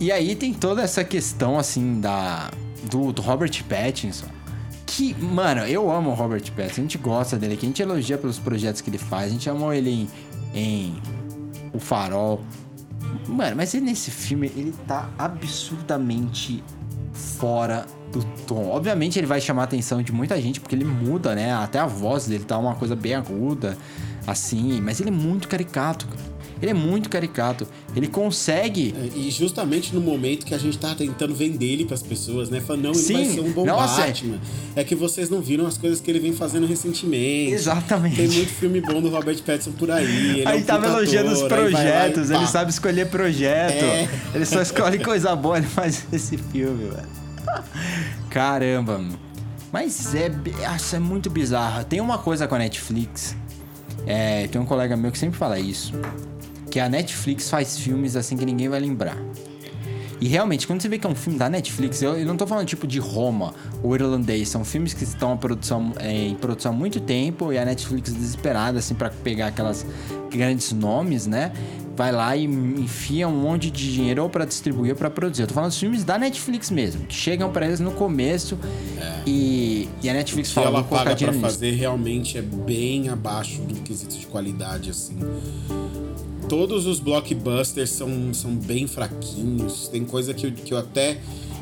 e aí tem toda essa questão, assim, da do, do Robert Pattinson. Que, mano, eu amo o Robert Pattinson. A gente gosta dele aqui. A gente elogia pelos projetos que ele faz. A gente amou ele em, em O Farol. Mano, mas ele, nesse filme, ele tá absurdamente fora do tom. Obviamente ele vai chamar a atenção de muita gente, porque ele muda, né? Até a voz dele tá uma coisa bem aguda, assim. Mas ele é muito caricato, cara. Ele é muito caricato. Ele consegue. É, E justamente no momento que a gente tá tentando vender ele pras pessoas, né? Falando, não, ele Sim, vai ser um bom nossa, é- Batman. É que vocês não viram as coisas que ele vem fazendo recentemente. Exatamente. Tem muito filme bom do Robert Pattinson por aí. Ele é Aí um tava elogiando os lá projetos, ele sabe escolher projeto. É. Ele só escolhe [laughs] coisa boa, ele faz esse filme, velho. Caramba, mano. Mas é, nossa, é muito bizarro. Tem uma coisa com a Netflix. É, tem um colega meu que sempre fala isso. Que a Netflix faz filmes assim que ninguém vai lembrar. E realmente, quando você vê que é um filme da Netflix, eu, eu não tô falando tipo de Roma ou Irlandês, são filmes que estão em produção, é, em produção há muito tempo e a Netflix desesperada, assim, para pegar aquelas grandes nomes, né? Vai lá e enfia um monte de dinheiro ou pra distribuir ou pra produzir. Eu tô falando dos filmes da Netflix mesmo, que chegam pra eles no começo e, e a Netflix É. que fala, ela paga pra nisso. fazer realmente é bem abaixo do quesito de qualidade, assim. Todos os blockbusters são, são bem fraquinhos. Tem coisa que que eu até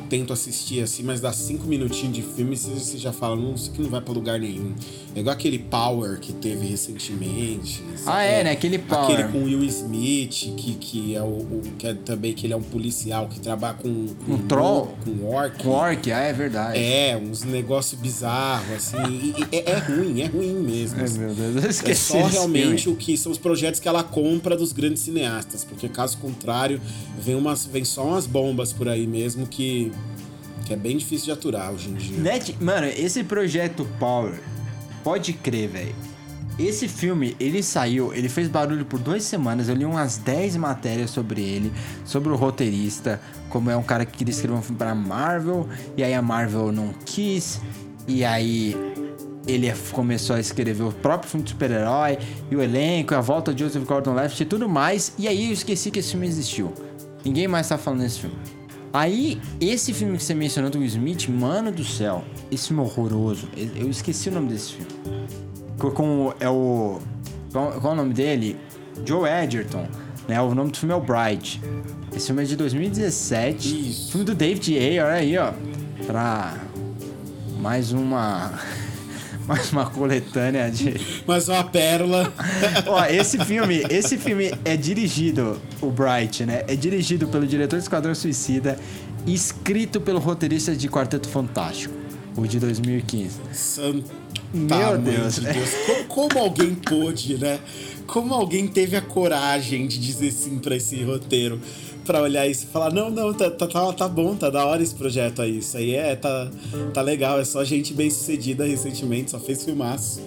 tento assistir assim, mas dá cinco minutinhos de filme e você já fala, não, isso aqui não vai pra lugar nenhum. É igual aquele Power que teve recentemente. Ah, é, né? Aquele Power. Aquele com Will Smith, que, que é o, o- que é também que ele é um policial que trabalha com, com Um troll? com orc. Com Orc, ah, é verdade. É, uns negócios bizarros, assim. é, é ruim, é ruim mesmo. Ai, assim. meu Deus, eu É esqueci só desse realmente filme. o que são os projetos que ela compra dos grandes cineastas, porque caso contrário, vem, umas, vem só umas bombas por aí mesmo que, que é bem difícil de aturar hoje em dia. Net, mano, esse projeto Power, pode crer, velho. Esse filme, ele saiu, ele fez barulho por duas semanas. Eu li umas 10 matérias sobre ele, sobre o roteirista, como é um cara que queria escrever um filme pra Marvel, e aí a Marvel não quis, e aí ele começou a escrever o próprio filme de super-herói, e o elenco, a volta de Joseph Gordon-Levitt e tudo mais, e aí eu esqueci que esse filme existiu. Ninguém mais tá falando desse filme. Aí, esse filme que você mencionou do Will Smith, mano do céu, esse filme é horroroso. Eu esqueci o nome desse filme. Com, é o. Qual, qual é o nome dele? Joe Edgerton. Né? O nome do filme é o Bright. Esse filme é de 2017. Isso. Filme do David Ayer, olha aí, ó. Pra mais uma. [laughs] mais uma coletânea de. Mas uma pérola. [laughs] Ó, esse filme, esse filme é dirigido, o Bright, né? É dirigido pelo diretor de Esquadrão Suicida e escrito pelo roteirista de Quarteto Fantástico, o de 2015. Santa Meu Deus. de Deus. Como, como alguém pôde, né? Como alguém teve a coragem de dizer sim pra esse roteiro? Pra olhar isso e falar, não, não, tá, tá, tá, tá bom, tá da hora esse projeto aí. Isso aí é, tá, tá legal, é só gente bem sucedida recentemente, só fez filmaço.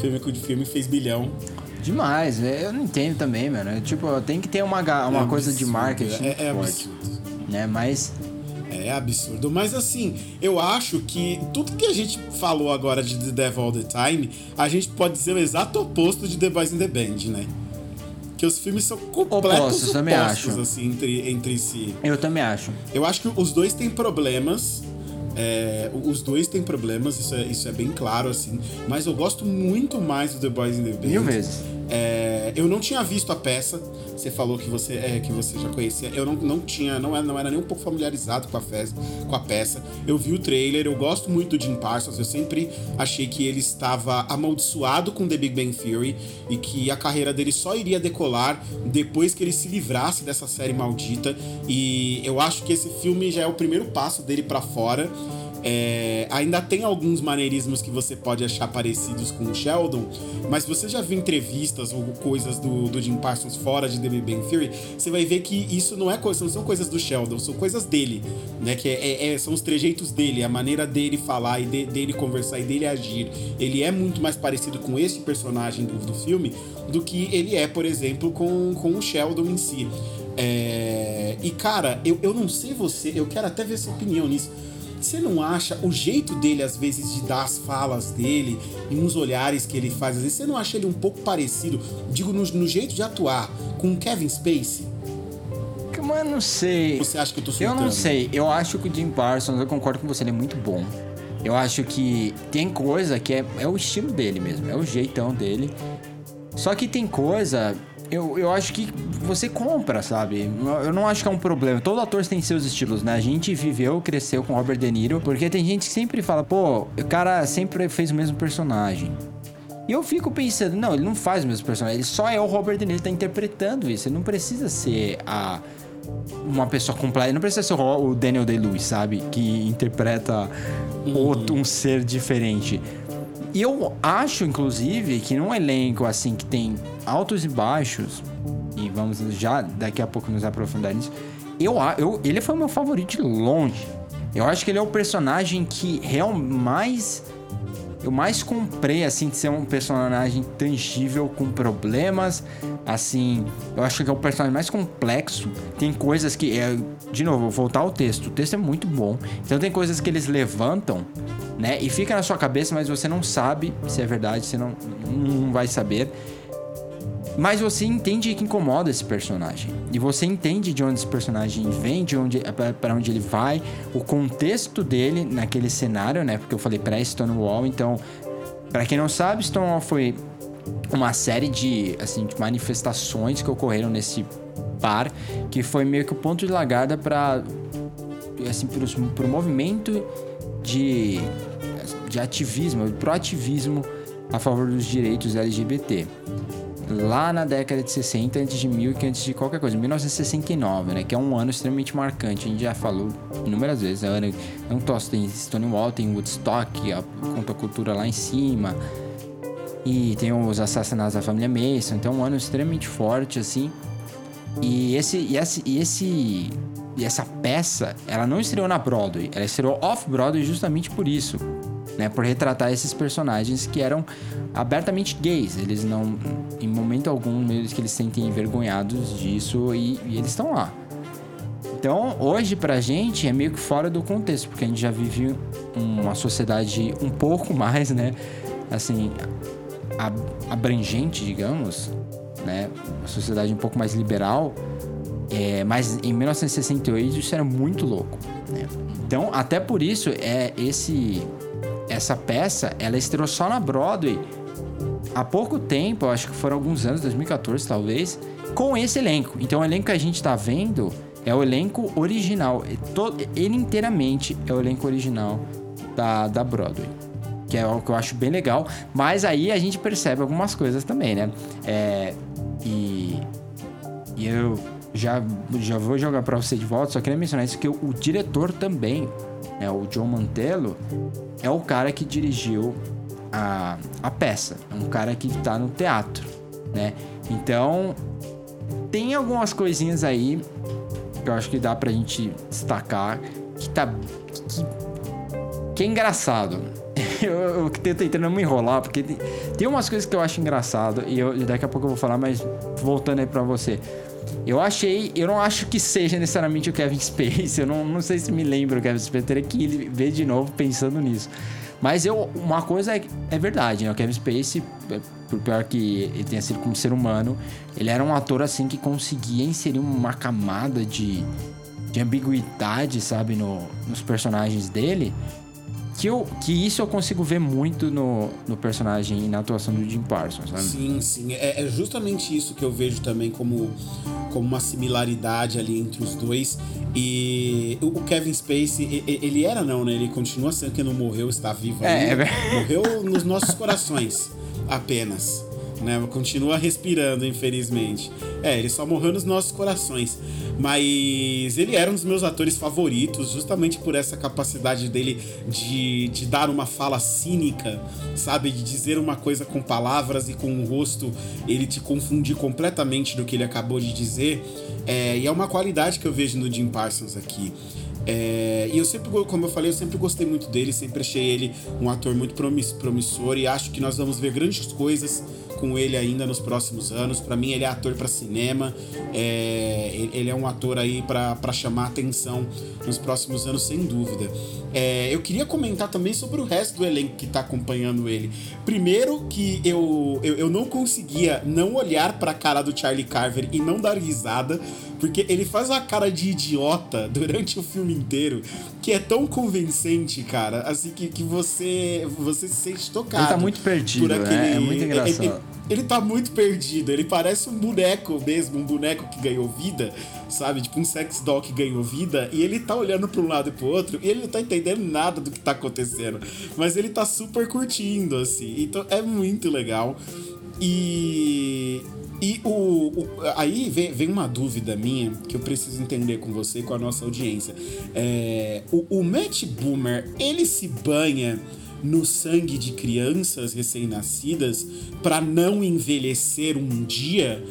Filme com filme fez bilhão. Demais, né? eu não entendo também, mano. É, Tipo, tem que ter uma, ga- uma É coisa de marketing É, é absurdo. né? Mas É absurdo. Mas assim, eu acho que tudo que a gente falou agora de The Devil All the Time, a gente pode dizer o exato oposto de The Boys in the Band, né? Que os filmes são completos Opostos, também opostos, acho. assim, entre, entre si. eu também acho. Eu acho que os dois têm problemas. é, os dois têm problemas, isso é, isso é bem claro, assim. Mas eu gosto muito mais do The Boys in the Band. Mil vezes. É, eu não tinha visto a peça. Você falou que você, é, que você já conhecia. Eu não, não tinha, não era, não era nem um pouco familiarizado com a, festa, com a peça. Eu vi o trailer, eu gosto muito do Jim Parsons. Eu sempre achei que ele estava amaldiçoado com The Big Bang Theory e que a carreira dele só iria decolar depois que ele se livrasse dessa série maldita. E eu acho que esse filme já é o primeiro passo dele pra fora. É, ainda tem alguns maneirismos que você pode achar parecidos com o Sheldon, mas se você já viu entrevistas ou coisas do, do Jim Parsons fora de The Big Bang Theory, você vai ver que isso não é coisa, não são coisas do Sheldon, são coisas dele, né? Que é- é- são os trejeitos dele, a maneira dele falar e de- dele conversar e dele agir. Ele é muito mais parecido com este personagem do, do filme do que ele é, por exemplo, com, com o Sheldon em si. É, e cara, eu, eu não sei você, eu quero até ver sua opinião nisso. Você não acha o jeito dele, às vezes, de dar as falas dele e uns olhares que ele faz, às vezes, você não acha ele um pouco parecido, digo, no, no jeito de atuar, com o Kevin Spacey? Mas não sei. Você acha que eu tô Eu surtando? não sei. Eu acho que o Jim Parsons, eu concordo com você, ele é muito bom. Eu acho que tem coisa que é, é o estilo dele mesmo, é o jeitão dele. Só que tem coisa, eu, eu acho que você compra, sabe? Eu não acho que é um problema. Todo ator tem seus estilos, né? A gente viveu, cresceu com Robert De Niro, porque tem gente que sempre fala, pô, o cara sempre fez o mesmo personagem. E eu fico pensando, não, ele não faz o mesmo personagem, ele só é o Robert De Niro, ele tá interpretando isso. Ele não precisa ser a uma pessoa completa. Ele não precisa ser o o Daniel Day-Lewis, sabe? Que interpreta outro, um ser diferente. E eu acho, inclusive, que num elenco assim que tem altos e baixos, e vamos já daqui a pouco nos aprofundar nisso, eu, eu, ele foi meu favorito de longe. Eu acho que ele é o personagem que real mais eu mais comprei, assim, de ser um personagem tangível com problemas. Assim, eu acho que é o personagem mais complexo. Tem coisas que. É, de novo, vou voltar ao texto. O texto é muito bom. Então tem coisas que eles levantam, né? E fica na sua cabeça, mas você não sabe se é verdade, você não, não vai saber. Mas você entende que incomoda esse personagem. E você entende de onde esse personagem vem, de onde para onde ele vai, o contexto dele naquele cenário, né? Porque eu falei pré-Stonewall, então, para quem não sabe, Stonewall foi uma série de, assim, de manifestações que ocorreram nesse bar, que foi meio que o ponto de largada para assim, para o movimento de, de ativismo, pro ativismo a favor dos direitos LGBT lá na década de 60 antes de mil que antes de qualquer coisa, 1969, né, que é um ano extremamente marcante. A gente já falou inúmeras vezes, é ano não tosse tem Stonewall, tem Woodstock, a contracultura lá em cima. E tem os assassinatos da família Mason, então é um ano extremamente forte assim. E esse e esse e esse e essa peça, ela não estreou na Broadway, ela estreou off-Broadway justamente por isso, né? Por retratar esses personagens que eram abertamente gays. Eles não, em momento algum, eles que eles sentem envergonhados disso e, e eles estão lá. Então, hoje pra gente é meio que fora do contexto, porque a gente já vive uma sociedade um pouco mais, né? Assim, abrangente, digamos, né? Uma sociedade um pouco mais liberal. É, mas em 1968 isso era muito louco. Né? Então, até por isso, é esse essa peça, ela estreou só na Broadway há pouco tempo, acho que foram alguns anos, 2014 talvez, com esse elenco. Então o elenco que a gente tá vendo é o elenco original. Ele inteiramente é o elenco original da, da Broadway. Que é o que eu acho bem legal. Mas aí a gente percebe algumas coisas também, né? É, e, e eu já, já vou jogar para você de volta, só queria mencionar isso que o, o diretor também, é o John Mantello, é o cara que dirigiu a, a peça, é um cara que tá no teatro, né? Então, tem algumas coisinhas aí que eu acho que dá pra gente destacar que tá que, que é engraçado. [laughs] Eu, eu tento tentando me enrolar, porque tem, tem umas coisas que eu acho engraçado e eu, daqui a pouco eu vou falar, mas voltando aí pra você. Eu achei, eu não acho que seja necessariamente o Kevin [laughs] Space. Eu não, não sei se me lembro o Kevin Space. Teria que ver de novo pensando nisso. Mas eu, uma coisa é, é verdade, né? O Kevin Spacey, é, por pior que ele tenha sido como ser humano, ele era um ator assim que conseguia inserir uma camada de, de ambiguidade, sabe, no, nos personagens dele que, eu, que isso eu consigo ver muito no, no personagem e na atuação do Jim Parsons, sabe? Sim, sim. É, é, justamente isso que eu vejo também como, como uma similaridade ali entre os dois. E o Kevin Spacey, ele era não, né? Ele continua sendo que não morreu, está vivo é. É... Morreu nos nossos corações, apenas né? Continua respirando, infelizmente. É, ele só morreu nos nossos corações. Mas ele era um dos meus atores favoritos, justamente por essa capacidade dele de, de dar uma fala cínica, sabe? De dizer uma coisa com palavras e com o rosto ele te confundir completamente do que ele acabou de dizer. É, e é uma qualidade que eu vejo no Jim Parsons aqui. É, e eu sempre, como eu falei, eu sempre gostei muito dele, sempre achei ele um ator muito promissor e acho que nós vamos ver grandes coisas com ele ainda nos próximos anos. Para mim, ele é ator para cinema, é, ele é um ator aí para chamar atenção nos próximos anos, sem dúvida. É, eu queria comentar também sobre o resto do elenco que tá acompanhando ele. Primeiro, que eu, eu, eu não conseguia não olhar para a cara do Charlie Carver e não dar risada, porque ele faz uma cara de idiota [laughs] durante o filme inteiro que é tão convincente, cara, assim que, que você, você se sente tocado. Ele tá muito perdido, por aquele, é, é muito engraçado. Ele, ele tá muito perdido. Ele parece um boneco mesmo, um boneco que ganhou vida, sabe? Tipo um sex doll que ganhou vida. E ele tá olhando pra um lado e pro outro e ele não tá entendendo nada do que tá acontecendo. Mas ele tá super curtindo, assim. Então é muito legal. E. E o, o, aí vem, vem, uma dúvida minha que eu preciso entender com você e com a nossa audiência. É, o, o Matt Boomer, ele se banha no sangue de crianças recém-nascidas para não envelhecer um dia?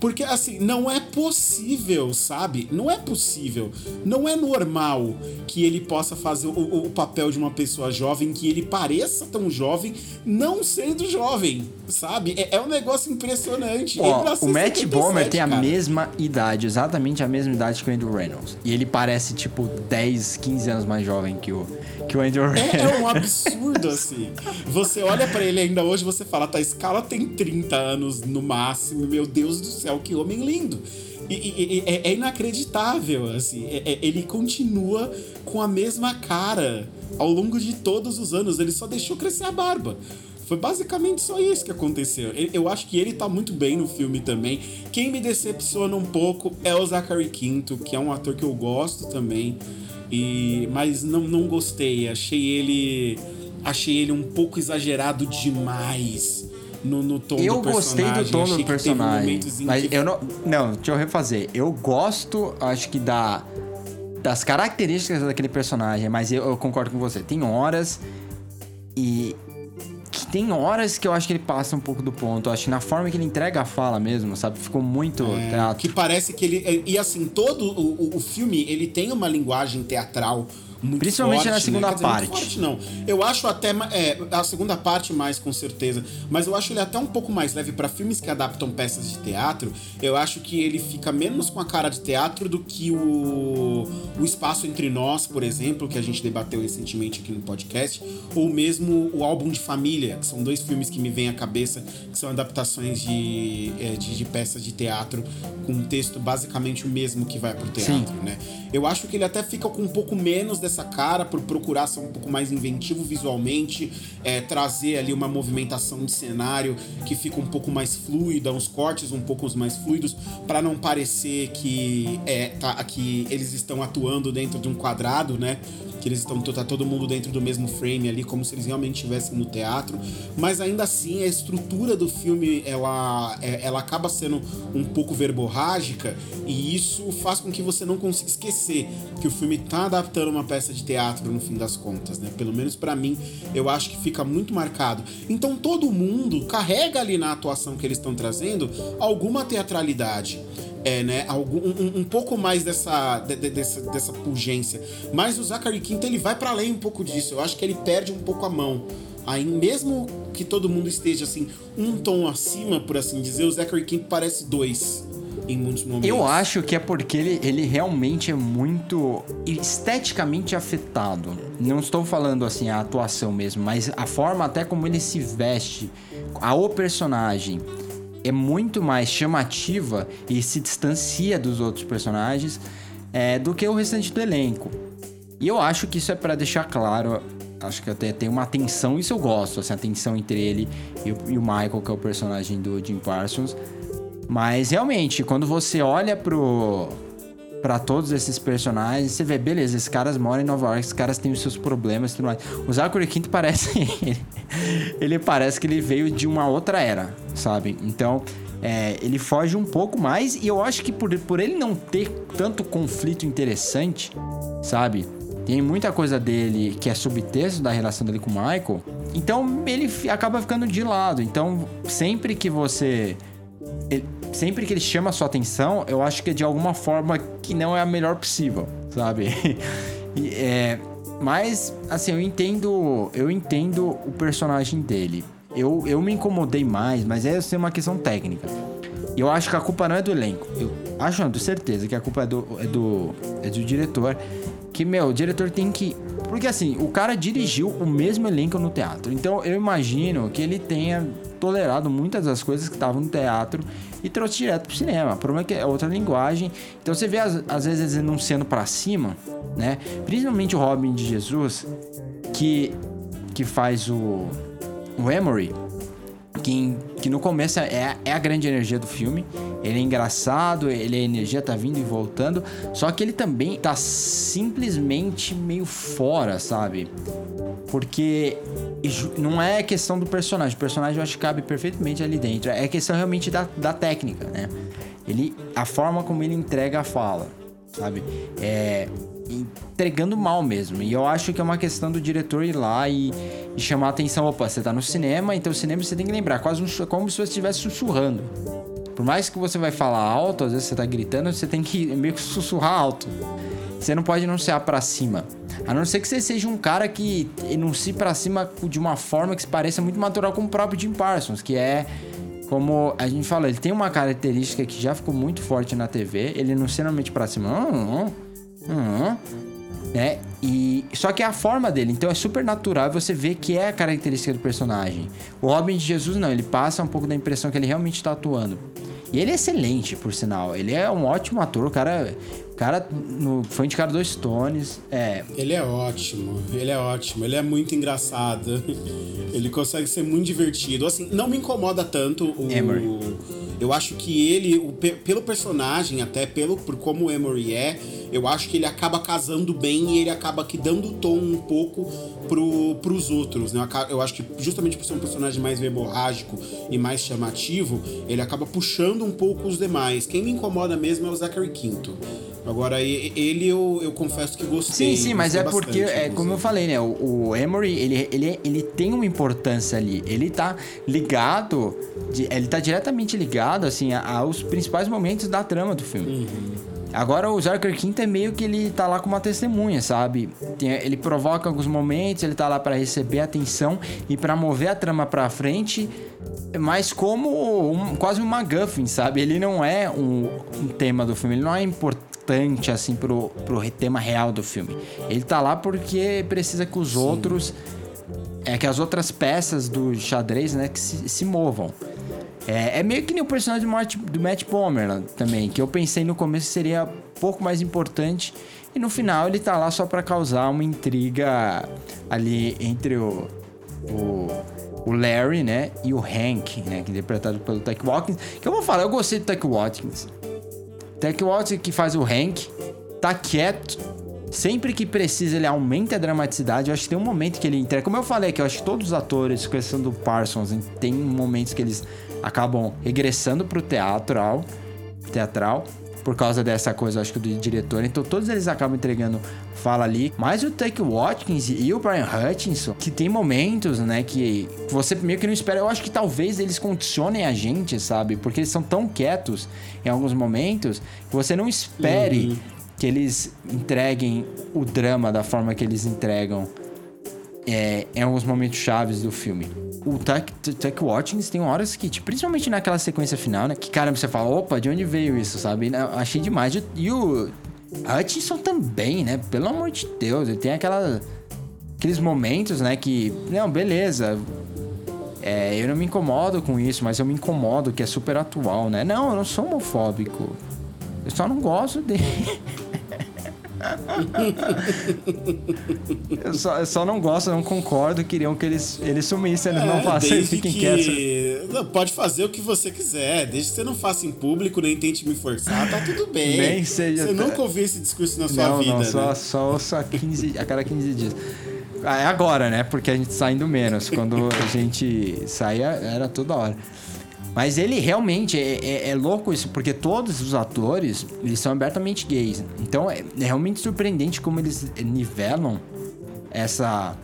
Porque, assim, não é possível, sabe? Não é possível. Não é normal que ele possa fazer o, o papel de uma pessoa jovem, que ele pareça tão jovem, não sendo jovem, sabe? É, é um negócio impressionante. Ó, Ele o Matt 77, Bomer tem a cara. mesma idade, exatamente a mesma idade que o Andrew Reynolds. E ele parece, tipo, 10, 15 anos mais jovem que o, que o Andrew Reynolds. É, é um absurdo, assim. Você olha pra ele ainda hoje, você fala, tá, esse cara tem 30 anos no máximo, meu Deus do céu, que homem lindo. E, e- e- é, é inacreditável, assim. É- é- ele continua com a mesma cara ao longo de todos os anos. Ele só deixou crescer a barba. Foi basicamente só isso que aconteceu. Eu- Eu acho que ele tá muito bem no filme também. Quem me decepciona um pouco é o Zachary Quinto, que é um ator que eu gosto também. E mas não, não gostei. Achei ele achei ele um pouco exagerado demais no, no tom Eu do gostei personagem. do tom Achei do personagem. Mas que- eu não. Não, deixa eu refazer. Eu gosto, acho que da. Das características daquele personagem, mas eu, eu concordo com você. Tem horas e. Que tem horas que eu acho que ele passa um pouco do ponto. Eu acho que na forma que ele entrega a fala mesmo, sabe? Ficou muito teatro. que parece que ele e assim todo o, o- o filme ele tem uma linguagem teatral muito Principalmente forte, na né? segunda Quer dizer, muito parte. forte, não. Eu acho até é, a segunda parte mais com certeza, mas eu acho ele até um pouco mais leve pra filmes que adaptam peças de teatro. Eu acho que ele fica menos com a cara de teatro do que o o Espaço entre Nós, por exemplo, que a gente debateu recentemente aqui no podcast, ou mesmo o álbum de família, que são dois filmes que me vêm à cabeça, que são adaptações de, é, de, de peças de teatro com um texto basicamente o mesmo que vai pro teatro, né? Eu acho que ele até fica com um pouco menos dessa cara por procurar ser um pouco mais inventivo visualmente, é, trazer ali uma movimentação de cenário que fica um pouco mais fluida, uns cortes um pouco mais fluidos, para não parecer que é tá, que eles estão atuando dentro de um quadrado, né? Que eles estão tá todo mundo dentro do mesmo frame ali, como se eles realmente estivessem no teatro. Mas ainda assim, a estrutura do filme ela, é- ela acaba sendo um pouco verborrágica e isso faz com que você não consiga esquecer que o filme tá adaptando uma peça de teatro no fim das contas, né? Pelo menos pra mim, eu acho que fica muito marcado. Então todo mundo carrega ali na atuação que eles estão trazendo alguma teatralidade. É, né? Algum, um, um pouco mais dessa, de- de- dessa, dessa pungência. Mas o Zachary Quinto ele vai para além um pouco disso. Eu acho que ele perde um pouco a mão. Aí, mesmo que todo mundo esteja assim, um tom acima, por assim dizer, o Zachary Quinto parece dois em muitos momentos. Eu acho que é porque ele, ele realmente é muito esteticamente afetado. Não estou falando assim a atuação mesmo, mas a forma até como ele se veste, o personagem é muito mais chamativa e se distancia dos outros personagens é, do que o restante do elenco. E eu acho que isso é pra deixar claro. Acho que até tem uma tensão, isso eu gosto, assim, a tensão entre ele e o, e o Michael, que é o personagem do Jim Parsons. Mas realmente, quando você olha pro para todos esses personagens, você vê, beleza, esses caras moram em Nova York, esses caras têm os seus problemas e tudo mais. O Zachary Quinto parece [laughs] ele, parece que ele veio de uma outra era, sabe? Então, é, ele foge um pouco mais e eu acho que por, por ele não ter tanto conflito interessante, sabe? Tem muita coisa dele que é subtexto da relação dele com o Michael. Então ele acaba ficando de lado. Então, sempre que você ele- sempre que ele chama a sua atenção, eu acho que é de alguma forma que não é a melhor possível, sabe? [laughs] E, é, mas, assim, eu entendo, eu entendo o personagem dele. Eu, eu me incomodei mais, mas é assim, uma questão técnica. E eu acho que a culpa não é do elenco. Eu acho, não, tenho certeza que a culpa é do, é do, é do diretor. Que, meu, o diretor tem que. Porque assim, o cara dirigiu o mesmo elenco no teatro. Então eu imagino que ele tenha tolerado muitas das coisas que estavam no teatro e trouxe direto pro cinema. O problema é que é outra linguagem. Então você vê, às, vezes, eles enunciando pra cima, né? Principalmente o Robin de Jesus, que, que faz o, o Emery, que, que no começo é, é a grande energia do filme. Ele é engraçado, ele a energia tá vindo e voltando. Só que ele também tá simplesmente meio fora, sabe? Porque não é questão do personagem. O personagem eu acho que cabe perfeitamente ali dentro. É questão realmente da, da técnica, né? Ele, a forma como ele entrega a fala, sabe? É entregando mal mesmo. E eu acho que é uma questão do diretor ir lá e, e chamar a atenção. Opa, você tá no cinema, então o cinema você tem que lembrar, quase um, como se você estivesse sussurrando. Por mais que você vai falar alto, às vezes você tá gritando, você tem que [laughs] meio que sussurrar alto. Você não pode anunciar pra cima. A não ser que você seja um cara que enuncie pra cima de uma forma que se pareça muito natural com o próprio Jim Parsons, que é como a gente falou, ele tem uma característica que já ficou muito forte na TV, ele enuncia normalmente pra cima. Hum, hum, hum, né? E só que é a forma dele, então é super natural você vê que é a característica do personagem. O Robin de Jesus não, ele passa um pouco da impressão que ele realmente está atuando. E ele é excelente, por sinal. Ele é um ótimo ator. O cara, cara no, foi indicado dois Stones. É. Ele é ótimo. Ele é ótimo. Ele é muito engraçado. [laughs] Ele consegue ser muito divertido. Assim, não me incomoda tanto o. Emery. Eu acho que ele, o, pelo personagem, até pelo por como o Emery é, eu acho que ele acaba casando bem e ele acaba aqui dando tom um pouco pro, pros outros, né? Eu acho que justamente por ser um personagem mais verborrágico e mais chamativo, ele acaba puxando um pouco os demais. Quem me incomoda mesmo é o Zachary Quinto. Agora, ele eu, eu confesso que gostei. Sim, sim, mas é porque, é, como eu falei, né? O, o Emery, ele, ele, ele tem uma importância ali. Ele tá ligado, ele tá diretamente ligado, assim, aos principais momentos da trama do filme. Uhum. Agora o Zachary Quinto é meio que ele tá lá com uma testemunha, sabe? Tem, ele provoca alguns momentos, ele tá lá para receber atenção e para mover a trama para frente, mas como um, quase um MacGuffin, sabe? Ele não é um, um tema do filme, ele não é importante assim pro, pro tema real do filme. Ele tá lá porque precisa que os Sim. outros é que as outras peças do xadrez, né, que se, se movam. É, é, meio que nem o personagem do Matt, do Matt Bomer também, que eu pensei no começo seria pouco mais importante. E no final ele tá lá só para causar uma intriga ali entre o, o, o, Larry, né? E o Hank, né? Que é interpretado pelo Tech Watkins. Que eu vou falar, eu gostei do Tech Watkins. Tech Watkins que faz o Hank, tá quieto. Sempre que precisa, ele aumenta a dramaticidade. Eu acho que tem um momento que ele entrega. Como eu falei, que eu acho que todos os atores, com do Parsons, tem momentos que eles acabam regressando pro teatral, teatral por causa dessa coisa, acho que do diretor. Então todos eles acabam entregando fala ali. Mas o Tuck Watkins e o Brian Hutchinson, que tem momentos, né, que você meio que não espera. Eu acho que talvez eles condicionem a gente, sabe? Porque eles são tão quietos em alguns momentos que você não espere uhum. que eles entreguem o drama da forma que eles entregam é, em alguns momentos chaves do filme o Tuck, Tuck Watkins tem horas que, tipo, principalmente naquela sequência final, né? Que cara, você fala, opa, de onde veio isso, sabe? Achei demais. E o Hutchinson também, né? Pelo amor de Deus, ele tem aquela, aqueles momentos, né? Que, não, beleza. É, eu não me incomodo com isso, mas eu me incomodo que é super atual, né? Não, eu não sou homofóbico. Eu só não gosto dele. [laughs] eu, só, eu só não gosto, não concordo. Queriam que eles, eles sumissem, eles é, não façam, eles fiquem que... quietos. Não, pode fazer o que você quiser, desde que você não faça em público, nem tente me forçar, tá tudo bem. Nem seja. Você nunca ouviu esse discurso na sua não, vida. Não, né? só, só, só a, 15, a cada 15 dias. Ah, é agora, né? Porque a gente saindo menos. Quando a gente saía, era toda hora. Mas ele realmente é, é, é, louco isso, porque todos os atores eles são abertamente gays. Então é, é realmente surpreendente como eles nivelam essa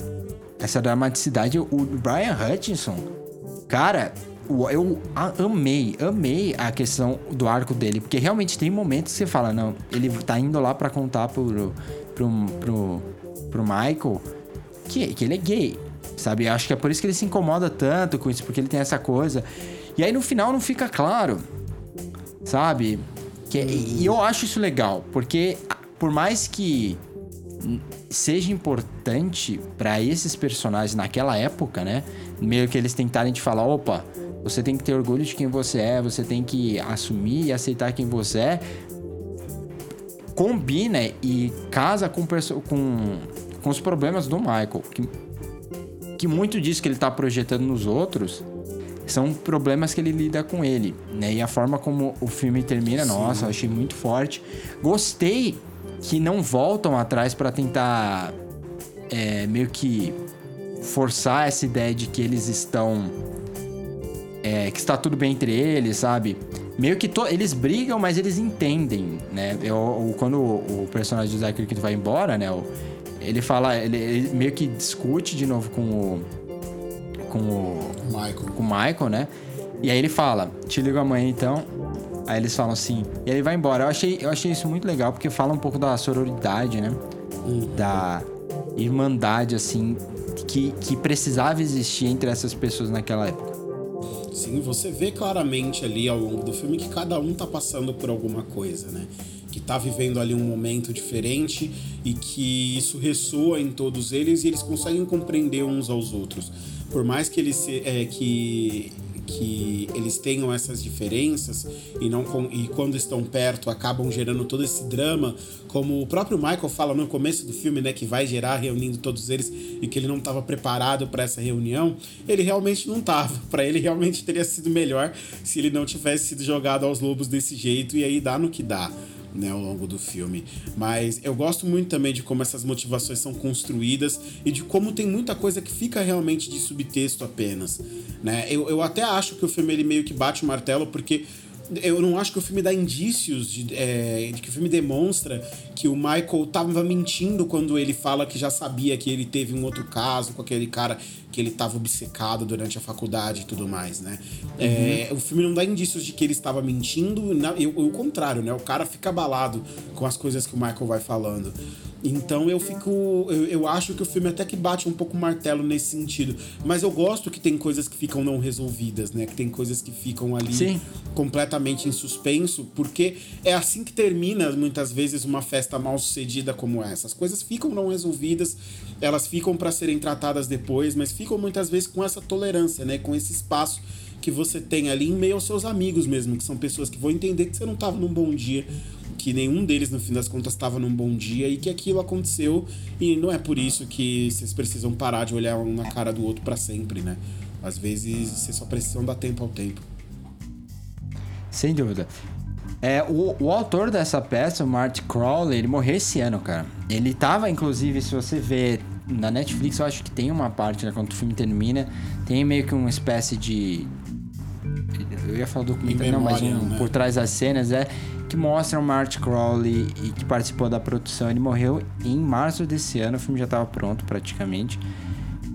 essa dramaticidade. O Brian Hutchinson, cara, eu amei, amei a questão do arco dele, porque realmente tem momentos que você fala, não, ele tá indo lá para contar pro, pro, pro, pro Michael que, que ele é gay, sabe? Eu acho que é por isso que ele se incomoda tanto com isso, porque ele tem essa coisa. E aí no final não fica claro, sabe? Que, e eu acho isso legal, porque por mais que seja importante para esses personagens naquela época, né? Meio que eles tentarem te falar, opa, você tem que ter orgulho de quem você é, você tem que assumir e aceitar quem você é. Combina e casa com, com, com os problemas do Michael. Que, que muito disso que ele tá projetando nos outros são problemas que ele lida com ele, né? E a forma como o filme termina, Sim. nossa, eu achei muito forte. Gostei que não voltam atrás para tentar é, meio que forçar essa ideia de que eles estão é, que está tudo bem entre eles, sabe? Meio que to... eles brigam, mas eles entendem, né? Eu, quando o, o personagem do Zachary Quinto vai embora, né? Ele fala, ele, ele meio que discute de novo com o com o Michael. com o Michael, né? E aí ele fala, te ligo amanhã então. Aí eles falam assim, e ele vai embora. Eu achei, eu achei isso muito legal, porque fala um pouco da sororidade, né? Da irmandade, assim, que, que precisava existir entre essas pessoas naquela época. Sim, você vê claramente ali ao longo do filme que cada um tá passando por alguma coisa, né? Que tá vivendo ali um momento diferente e que isso ressoa em todos eles e eles conseguem compreender uns aos outros. Por mais que eles é, que que eles tenham essas diferenças e não com, e quando estão perto acabam gerando todo esse drama, como o próprio Michael fala no começo do filme, né, que vai gerar reunindo todos eles e que ele não estava preparado para essa reunião, ele realmente não estava. [laughs] Para ele realmente teria sido melhor se ele não tivesse sido jogado aos lobos desse jeito e aí dá no que dá né, ao longo do filme. Mas eu gosto muito também de como essas motivações são construídas e de como tem muita coisa que fica realmente de subtexto apenas. Né? Eu, eu até acho que o filme ele meio que bate o martelo porque eu não acho que o filme dá indícios de, é, de, que o filme demonstra que o Michael tava mentindo quando ele fala que já sabia que ele teve um outro caso com aquele cara que ele tava obcecado durante a faculdade e tudo mais, né? Uhum. É, o filme não dá indícios de que ele estava mentindo, eu, o contrário, né? O cara fica abalado com as coisas que o Michael vai falando. Então eu fico. Eu, eu acho que o filme até que bate um pouco o martelo nesse sentido. Mas eu gosto que tem coisas que ficam não resolvidas, né? Que tem coisas que ficam ali Sim. completamente em suspenso, porque é assim que termina muitas vezes uma festa mal sucedida como essa. As coisas ficam não resolvidas, elas ficam para serem tratadas depois, mas ficam muitas vezes com essa tolerância, né? Com esse espaço que você tem ali em meio aos seus amigos mesmo, que são pessoas que vão entender que você não estava num bom dia que nenhum deles, no fim das contas, estava num bom dia e que aquilo aconteceu e não é por isso que vocês precisam parar de olhar um na cara do outro para sempre, né? Às vezes vocês só precisam dar tempo ao tempo. Sem dúvida. É, o, o autor dessa peça, o Marty Crowley, ele morreu esse ano, cara. Ele tava, inclusive, se você vê na Netflix, eu acho que tem uma parte, né, quando o filme termina, tem meio que uma espécie de. Eu ia falar documentário, não, mas um, né? por trás das cenas, é que mostra o Marty Crowley e que participou da produção. Ele morreu em março desse ano, o filme já estava pronto praticamente.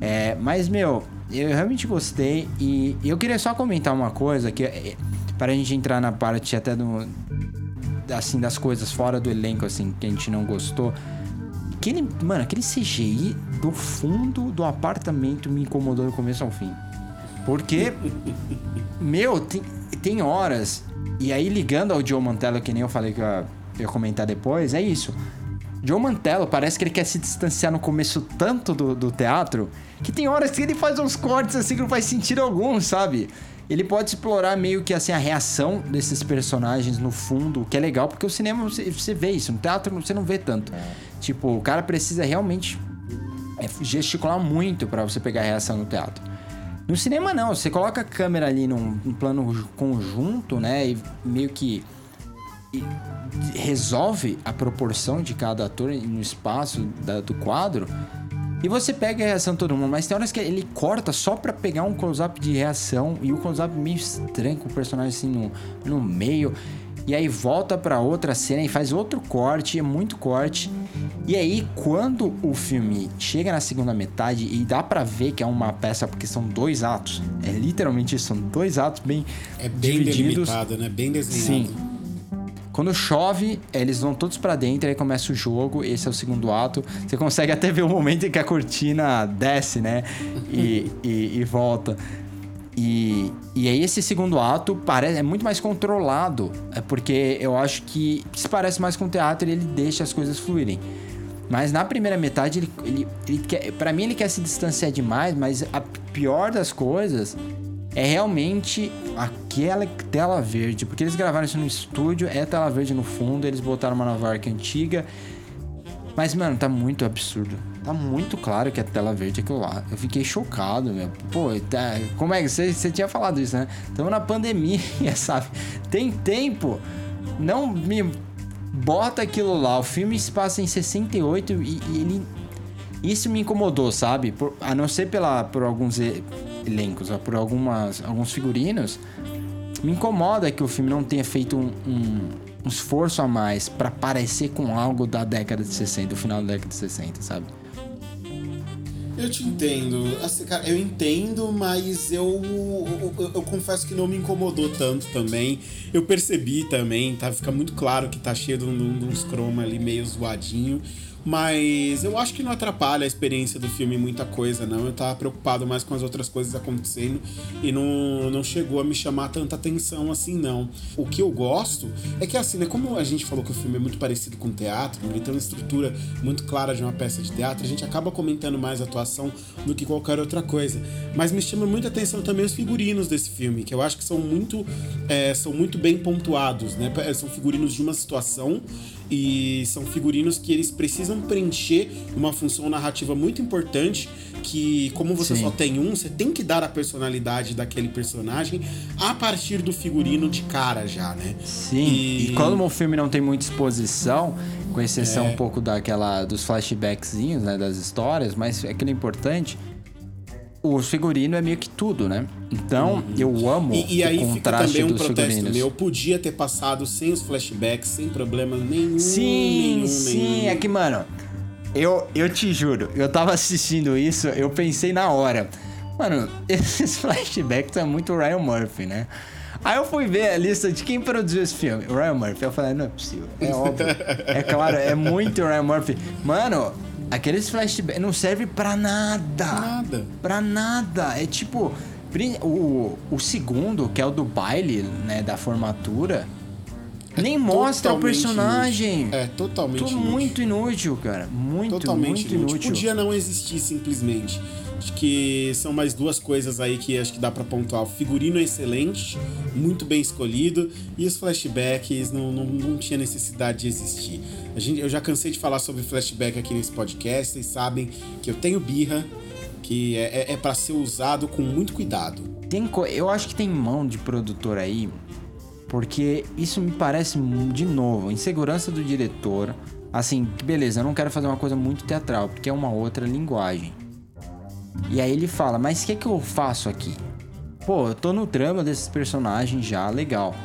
É, mas, meu, eu realmente gostei e eu queria só comentar uma coisa que é, para a gente entrar na parte até do assim das coisas fora do elenco assim que a gente não gostou. Aquele, mano, aquele CGI do fundo do apartamento me incomodou do começo ao fim. Porque [laughs] meu, tem, tem horas e aí, ligando ao Joe Mantello, que nem eu falei que eu ia comentar depois, é isso. Joe Mantello parece que ele quer se distanciar no começo tanto do, do teatro que tem horas que ele faz uns cortes assim que não faz sentido algum, sabe? Ele pode explorar meio que assim a reação desses personagens no fundo, que é legal porque o cinema você, você vê isso, no teatro você não vê tanto. É. Tipo, o cara precisa realmente é, gesticular muito para você pegar a reação no teatro. No cinema não, você coloca a câmera ali num, num plano conjunto, né? E meio que e resolve a proporção de cada ator no espaço da, do quadro. E você pega a reação de todo mundo, mas tem horas que ele corta só para pegar um close-up de reação e o close-up meio estranho com o personagem assim no, no meio e aí volta para outra cena e faz outro corte, é muito corte. E aí quando o filme chega na segunda metade e dá para ver que é uma peça porque são dois atos, é literalmente isso, são dois atos bem é bem divididos. delimitado, né? Bem desenhado. Sim. Quando chove, eles vão todos para dentro, aí começa o jogo, esse é o segundo ato. Você consegue até ver o momento em que a cortina desce, né? E, e, e volta. E, e aí esse segundo ato parece, é muito mais controlado, é porque eu acho que se parece mais com o teatro e ele deixa as coisas fluírem. Mas na primeira metade, ele, ele, ele quer, pra mim, ele quer se distanciar demais, mas a pior das coisas é realmente aquela tela verde. Porque eles gravaram isso no estúdio, é tela verde no fundo, eles botaram uma Nova York antiga. Mas, mano, tá muito absurdo. Tá muito claro que é tela verde aquilo lá. Eu fiquei chocado, meu. Pô, tá, como é que você, você tinha falado isso, né? Estamos na pandemia, [laughs] sabe? Tem tempo. Não me bota aquilo lá. O filme se passa em 68 e, e ele. Isso me incomodou, sabe? Por, a não ser pela, por alguns elencos, por algumas, alguns figurinos. Me incomoda que o filme não tenha feito um, um um esforço a mais para parecer com algo da década de 60, o final da década de 60, sabe? Eu te entendo. Assim, cara, eu entendo, mas eu, eu, eu, confesso que não me incomodou tanto também. Eu percebi também, tá? Fica muito claro que tá cheio de, uns croma ali meio zoadinho. Mas eu acho que não atrapalha a experiência do filme muita coisa, não. Eu tava preocupado mais com as outras coisas acontecendo e não, não chegou a me chamar tanta atenção assim, não. O que eu gosto é que, assim, né, como a gente falou que o filme é muito parecido com teatro, ele tem uma estrutura muito clara de uma peça de teatro, a gente acaba comentando mais a atuação do que qualquer outra coisa. Mas me chama muita atenção também os figurinos desse filme, que eu acho que são muito, é, são muito bem pontuados, né? São figurinos de uma situação e são figurinos que eles precisam preencher uma função narrativa muito importante que como você Sim. só tem um, você tem que dar a personalidade daquele personagem a partir do figurino de cara já, né? Sim. E, e quando o filme não tem muita exposição, com exceção é. um pouco daquela dos flashbackzinhos, né, das histórias, mas é aquilo importante o figurino é meio que tudo, né? Então, uhum. eu amo e, e aí o contraste fica também um protesto figurinos. meu. Podia ter passado sem os flashbacks, sem problema nenhum. Sim, nenhum, sim. Nenhum. É que, mano, eu, eu te juro, eu tava assistindo isso, eu pensei na hora. Mano, [laughs] esses flashbacks são muito Ryan Murphy, né? Aí eu fui ver a lista de quem produziu esse filme. Ryan Murphy. Eu falei, não é possível. É óbvio. é claro, é muito Ryan Murphy. Mano, Aqueles flashbacks não serve para nada. Nada. Pra nada. É tipo. O, o segundo, que é o do baile, né? Da formatura. Nem mostra o personagem. Inútil. É totalmente Tudo inútil. muito inútil, cara. Muito, totalmente muito inútil. inútil. Podia não existir simplesmente. Acho que são mais duas coisas aí que acho que dá para pontuar. O figurino é excelente, muito bem escolhido, e os flashbacks não, não, não tinha necessidade de existir. A gente, eu já cansei de falar sobre flashback aqui nesse podcast, vocês sabem que eu tenho birra, que é, é, é para ser usado com muito cuidado. Tem, eu acho que tem mão de produtor aí, porque isso me parece, de novo, insegurança do diretor. Assim, beleza, eu não quero fazer uma coisa muito teatral, porque é uma outra linguagem. E aí ele fala: Mas o que, é que eu faço aqui? Pô, eu tô no drama desses personagens já, legal.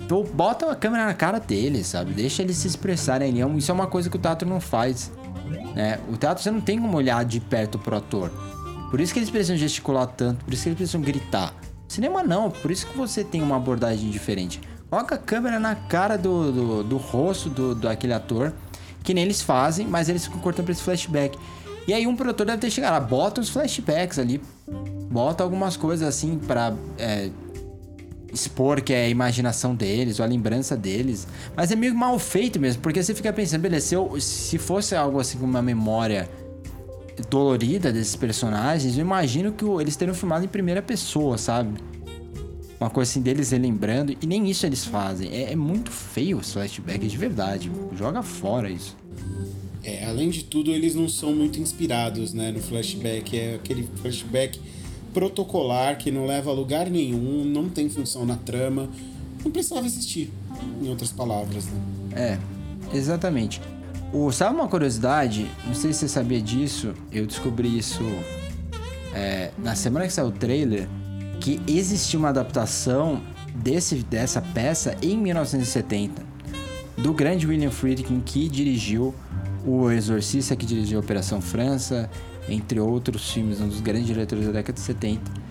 Então, bota a câmera na cara deles, sabe? Deixa eles se expressarem. É isso é uma coisa que o teatro não faz. Né? O teatro você não tem como olhar de perto pro ator. Por isso que eles precisam gesticular tanto, por isso que eles precisam gritar. Cinema não, por isso que você tem uma abordagem diferente. Coloca a câmera na cara do, do, do rosto do, do aquele ator, que nem eles fazem, mas eles ficam cortando pra esse flashback. E aí um produtor deve ter chegado, ah, bota os flashbacks ali, bota algumas coisas assim para é, expor que é a imaginação deles, ou a lembrança deles. Mas é meio mal feito mesmo, porque você fica pensando, beleza, se, eu, se fosse algo assim com uma memória dolorida desses personagens, eu imagino que eles teriam filmado em primeira pessoa, sabe? Uma coisa assim deles relembrando, e nem isso eles fazem. É, é muito feio os flashbacks de verdade. Joga fora isso. É, além de tudo, eles não são muito inspirados né, no flashback. É aquele flashback protocolar que não leva a lugar nenhum, não tem função na trama. Não precisava existir, em outras palavras. Né? É, exatamente. O, sabe uma curiosidade? Não sei se você sabia disso, eu descobri isso é, na semana que saiu o trailer, que existiu uma adaptação desse, dessa peça em 1970, do grande William Friedkin, que dirigiu o Exorcista, que dirigiu Operação França, entre outros filmes, um dos grandes diretores da década de 70.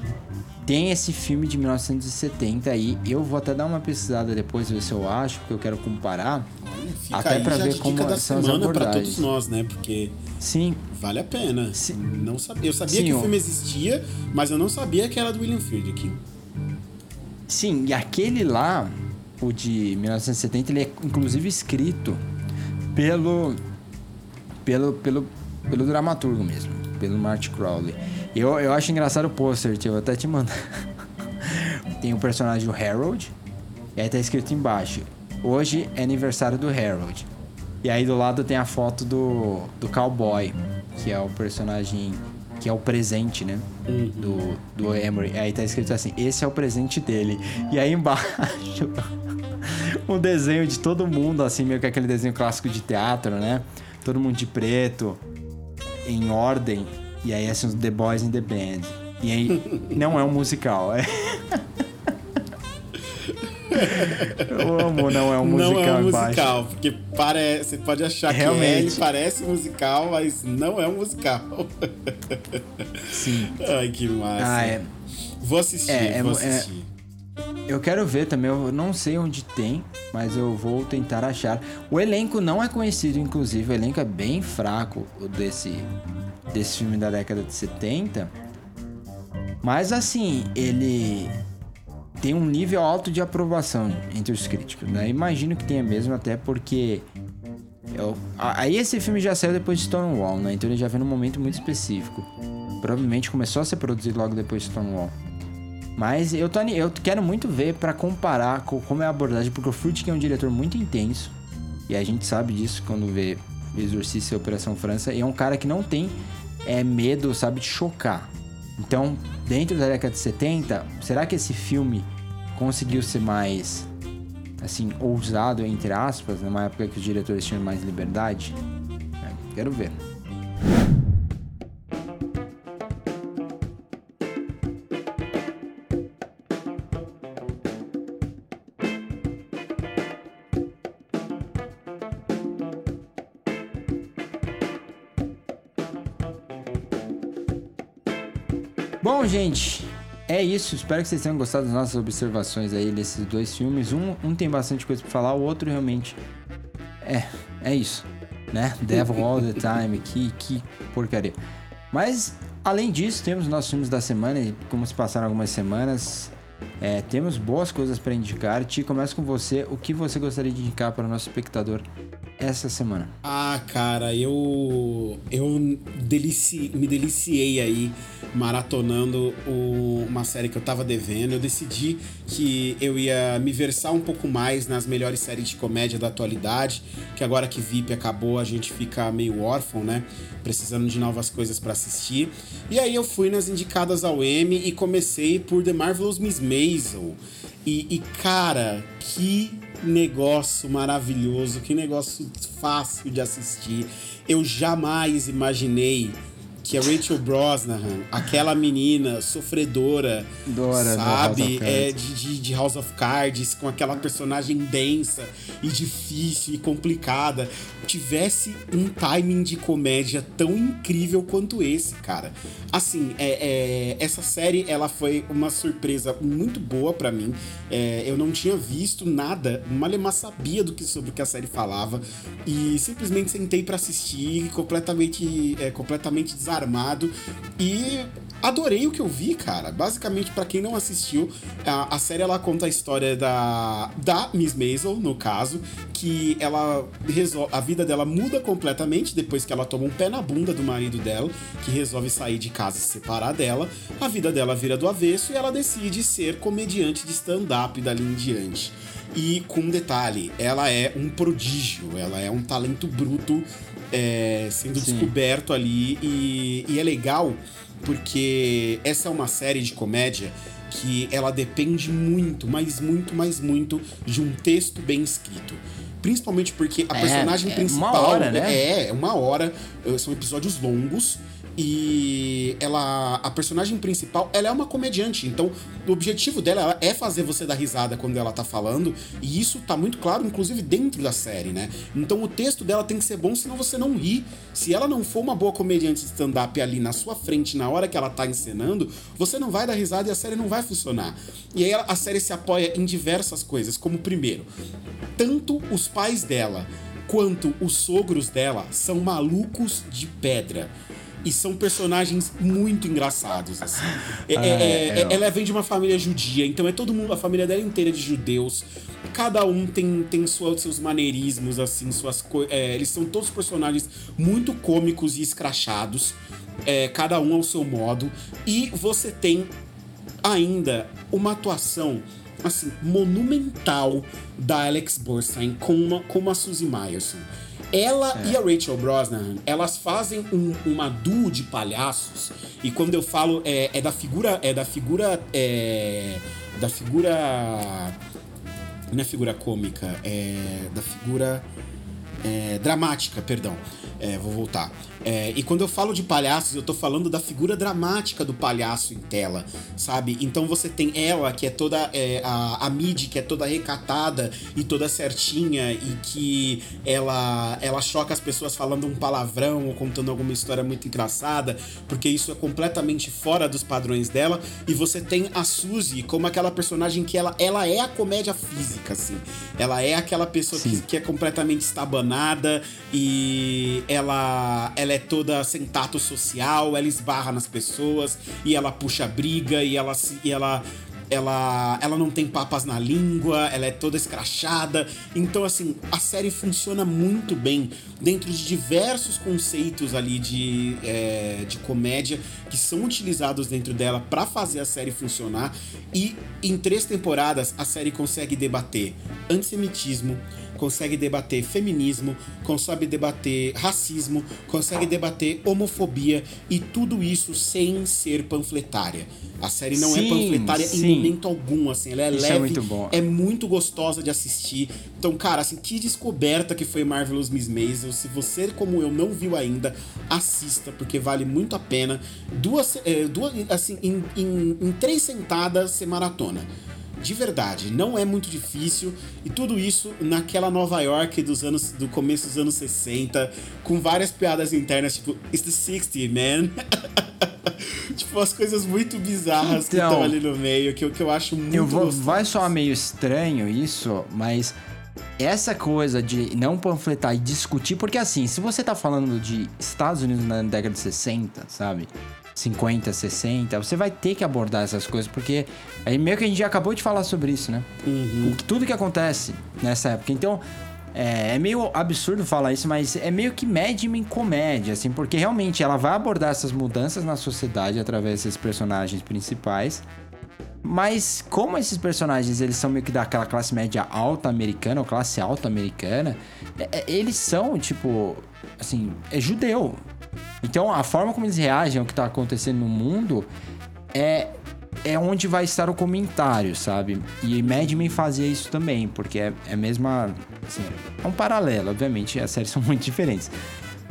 Tem esse filme de 1970 aí. Eu vou até dar uma pesquisada depois, ver se eu acho, porque eu quero comparar. Fica até para ver como da são as abordagens. para todos nós, né? Porque Sim. Vale a pena. Sim. Não sabia. Eu sabia Sim, que o filme existia, mas eu não sabia que era do William Friedkin. Sim, e aquele lá, o de 1970, ele é inclusive escrito pelo pelo, pelo, pelo dramaturgo mesmo, pelo Marty Crowley. Eu, eu acho engraçado o pôster, eu até te mando. [laughs] Tem o personagem do Harold, e aí tá escrito embaixo: Hoje é aniversário do Harold. E aí do lado tem a foto do, do cowboy, que é o personagem que é o presente, né? Uhum. Do, do Emery. Aí tá escrito assim: esse é o presente dele. E aí embaixo. [laughs] um desenho de todo mundo, assim, meio que aquele desenho clássico de teatro, né? todo mundo de preto, em ordem, e aí assim, os The Boys in the Band. E aí [laughs] não é um musical, é. [laughs] Eu amo, não é um musical. não é um musical, porque parece, você pode achar que é, Realmente. ele parece musical, mas não é um musical. Sim. Ai, que massa. Ah, é. Vou assistir, É, é vou é- assistir. Eu quero ver também, eu não sei onde tem, mas eu vou tentar achar. O elenco não é conhecido, inclusive, o elenco é bem fraco o desse, desse filme da década de 70. Mas assim, ele tem um nível alto de aprovação entre os críticos, né? Imagino que tenha mesmo, até porque. eu- aí esse filme já saiu depois de Stonewall, né? Então ele já veio num momento muito específico. Provavelmente começou a ser produzido logo depois de Stonewall. Mas eu, tô, eu quero muito ver pra comparar co- como é a abordagem, porque o Fruit é um diretor muito intenso. E a gente sabe disso quando vê Exorcista e Operação França. E é um cara que não tem é, medo, sabe, de chocar. Então, dentro da década de 70, será que esse filme conseguiu ser mais, assim, ousado, entre aspas, numa época que os diretores tinham mais liberdade? É, quero ver. Gente, é isso. Espero que vocês tenham gostado das nossas observações aí desses dois filmes. Um, um tem bastante coisa pra falar, o outro realmente é, é isso, né? [laughs] Devil All the Time, que, que porcaria. Mas, além disso, temos nossos filmes da semana e como se passaram algumas semanas, é, temos boas coisas para indicar. Ti, começa com você. O que você gostaria de indicar para o nosso espectador essa semana? Ah, cara, eu eu delici, me deliciei aí maratonando o- uma série que eu tava devendo. Eu decidi que eu ia me versar um pouco mais nas melhores séries de comédia da atualidade, que agora que VIP acabou, a gente fica meio órfão, né? Precisando de novas coisas pra assistir. E aí eu fui nas indicadas ao Emmy e comecei por The Marvelous Miss Maisel. E, e, cara, que negócio maravilhoso, que negócio fácil de assistir. Eu jamais imaginei que a Rachel Brosnahan, aquela menina sofredora, Dora sabe, é, de, de, de House of Cards, com aquela personagem densa e difícil e complicada, tivesse um timing de comédia tão incrível quanto esse, cara. Assim, é, é, essa série ela foi uma surpresa muito boa pra mim. É, eu não tinha visto nada, malemar sabia do que sobre o que a série falava e simplesmente sentei pra assistir completamente, é, completamente desarmado e adorei o que eu vi, cara. Basicamente, pra quem não assistiu, a, a série ela conta a história da, da Miss Maisel, no caso, que ela resolve, a vida dela muda completamente depois que ela toma um pé na bunda do marido dela, que resolve sair de casa e se separar dela. A vida dela vira do avesso e ela decide ser comediante de stand-up dali em diante. E com um detalhe, ela é um prodígio, ela é um talento bruto é, sendo Sim. descoberto ali e, e é legal porque essa é uma série de comédia que ela depende muito, mas muito, mas muito de um texto bem escrito. Principalmente porque a É, personagem é principal uma hora, né? é, é uma hora, eh, são episódios longos e ela a personagem principal, ela é uma comediante, então o objetivo dela é fazer você dar risada quando ela tá falando, e isso tá muito claro inclusive dentro da série, né? Então o texto dela tem que ser bom, senão você não ri. Se ela não for uma boa comediante de stand-up ali na sua frente na hora que ela tá encenando, você não vai dar risada e a série não vai funcionar. E aí a série se apoia em diversas coisas, como primeiro, tanto os pais dela quanto os sogros dela são malucos de pedra. E são personagens muito engraçados, assim. É- é- Ah, é- é, é. ela vem de uma família judia, então é todo mundo, a família dela inteira de judeus. Cada um tem, tem sua- seus maneirismos, assim, suas coisas. eles são todos personagens muito cômicos e escrachados. é, cada um ao seu modo. E você tem ainda uma atuação assim monumental da Alex Borstein com uma, com a Suzy Myerson. Ela e a Rachel Brosnahan, elas fazem um, uma duo de palhaços. E quando eu falo é, é da figura é da figura é, da figura não é figura cômica, é da figura é, dramática, perdão. É, vou voltar. É, e quando eu falo de palhaços, eu tô falando da figura dramática do palhaço em tela, sabe? Então você tem ela, que é toda. É, a, a Mid, que é toda recatada e toda certinha, e que ela, ela choca as pessoas falando um palavrão ou contando alguma história muito engraçada, porque isso é completamente fora dos padrões dela. E você tem a Suzy como aquela personagem que ela, ela é a comédia física, assim. Ela é aquela pessoa que, que, é completamente estabanada e ela, ela é toda sem tato social, ela esbarra nas pessoas e ela puxa briga e ela. E ela ela, ela não tem papas na língua, ela é toda escrachada. Então, assim, a série funciona muito bem dentro de diversos conceitos ali de, é, de comédia que são utilizados dentro dela para fazer a série funcionar. E em três temporadas, a série consegue debater antissemitismo, consegue debater feminismo, consegue debater racismo, consegue debater homofobia e tudo isso sem ser panfletária. A série não é sim, é panfletária sim. em momento algum, assim, ela é isso é leve, é muito, bom. é muito gostosa de assistir. Então, cara, assim, que descoberta que foi Marvelous Miss Maisel. Se você, como eu, não viu ainda, assista, porque vale muito a pena. Duas, é, duas assim, em, em, em três sentadas, você maratona de verdade, não é muito difícil e tudo isso naquela Nova York dos anos do começo dos anos 60, com várias piadas internas, tipo, it's the 60, man. [laughs] tipo, as coisas muito bizarras então, que estão ali no meio, que, que eu acho muito eu vou, Vai soar meio estranho isso, mas essa coisa de não panfletar e discutir, porque assim, se você tá falando de Estados Unidos na década de 60, sabe? 50, 60, você vai ter que abordar essas coisas, porque aí meio que a gente já acabou de falar sobre isso, né? Uhum. Tudo que acontece nessa época. Então, é, é, meio absurdo falar isso, mas é meio que médium em comédia, assim, porque realmente ela vai abordar essas mudanças na sociedade através desses personagens principais. Mas como esses personagens eles são meio que daquela classe média alta americana ou classe alta americana, é, é eles são tipo, assim, é judeu. Então a forma como eles reagem ao que está acontecendo no mundo é é onde vai estar o comentário, sabe? E Mad Men fazia isso também, porque é, é mesma. Assim, é um paralelo, obviamente, as séries [laughs] são muito diferentes.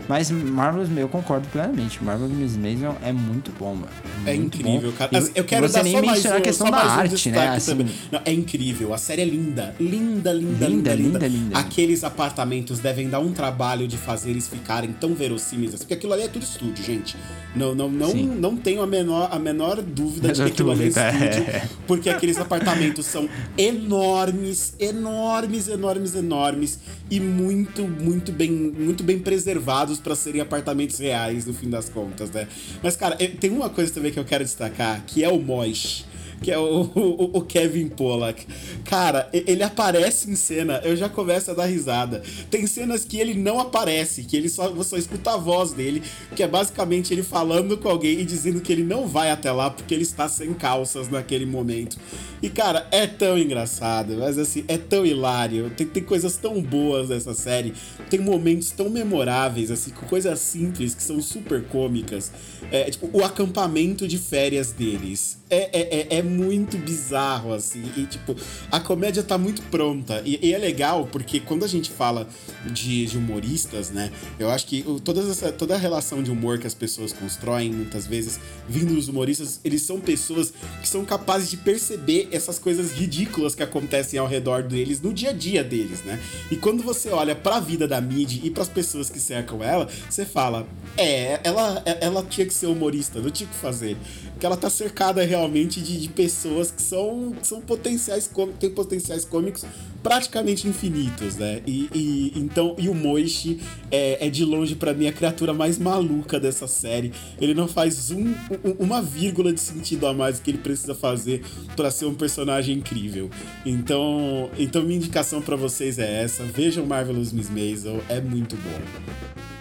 Mas Marvelous, eu concordo plenamente. Marvelous Miss Maisel é muito bom, mano. É, incrível, bom. cara. eu quero você dar nem só mais um, a questão da arte, um né? Assim... Não, é incrível. A série é linda. Linda, linda, linda, linda, linda, linda. Aqueles apartamentos devem dar um trabalho de fazer eles ficarem tão verossímeis assim, porque aquilo ali é tudo estúdio, gente. Não, não, não, não tenho a menor, a menor dúvida de que aquilo ali é estúdio, é. porque aqueles apartamentos são enormes, enormes, enormes, enormes e muito, muito bem, muito bem preservados para serem apartamentos reais no fim das contas, né? Mas cara, tem uma coisa também que eu quero destacar, que é o Mosh que é o, o, o, Kevin Pollack. Cara, ele aparece em cena, eu já começo a dar risada. Tem cenas que ele não aparece, que ele só, você só escuta a voz dele, que é basicamente ele falando com alguém e dizendo que ele não vai até lá porque ele está sem calças naquele momento. E, cara, é tão engraçado, mas assim, é tão hilário. Tem, tem coisas tão boas nessa série, tem momentos tão memoráveis, assim, com coisas simples que são super cômicas. É, tipo, o acampamento de férias deles. É, é, é, é muito bizarro, assim. E, tipo, a comédia tá muito pronta. E, e é legal porque quando a gente fala de, de humoristas, né? Eu acho que o, todas essa, toda a relação de humor que as pessoas constroem, muitas vezes, vindo dos humoristas, eles são pessoas que são capazes de perceber essas coisas ridículas que acontecem ao redor deles no dia a dia deles, né? E quando você olha para a vida da Mid e para as pessoas que cercam ela, você fala: "É, ela ela tinha que ser humorista, não tinha que fazer". Porque ela tá cercada realmente de, de pessoas que são, que são potenciais têm potenciais cômicos praticamente infinitos, né? E, e então e o Moishi é, é de longe para mim a criatura mais maluca dessa série. Ele não faz um, um, uma vírgula de sentido a mais que ele precisa fazer para ser um personagem incrível. Então, então minha indicação para vocês é essa: vejam Marvelous Miss Maisel, é muito bom.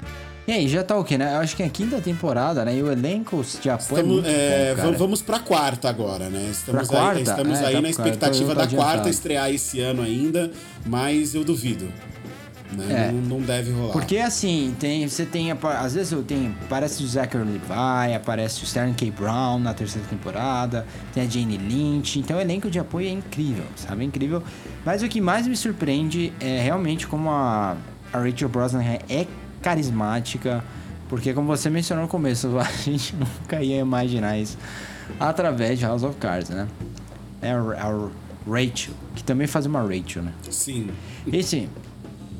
E aí, já tá o quê, né? Eu acho que é a quinta temporada, né? E o elenco de apoio estamos, é, bom, vamos pra quarta agora, né? Estamos pra aí, quarta? estamos é, aí tá na expectativa da quarta estrear esse ano ainda, mas eu duvido. Né? É. Não, não, deve rolar. Porque assim, tem, você tem. Às vezes eu tenho. Aparece o Zachary Levi, aparece o Sterling K. Brown na terceira temporada, tem a Jane Lynch. Então o elenco de apoio é incrível, sabe? É incrível. Mas o que mais me surpreende é realmente como a a Rachel Brosnahan é carismática, porque como você mencionou no começo, [laughs] a gente nunca ia imaginar isso através de House of Cards, né? É a, Rachel, que também faz uma Rachel, né? Sim. E sim,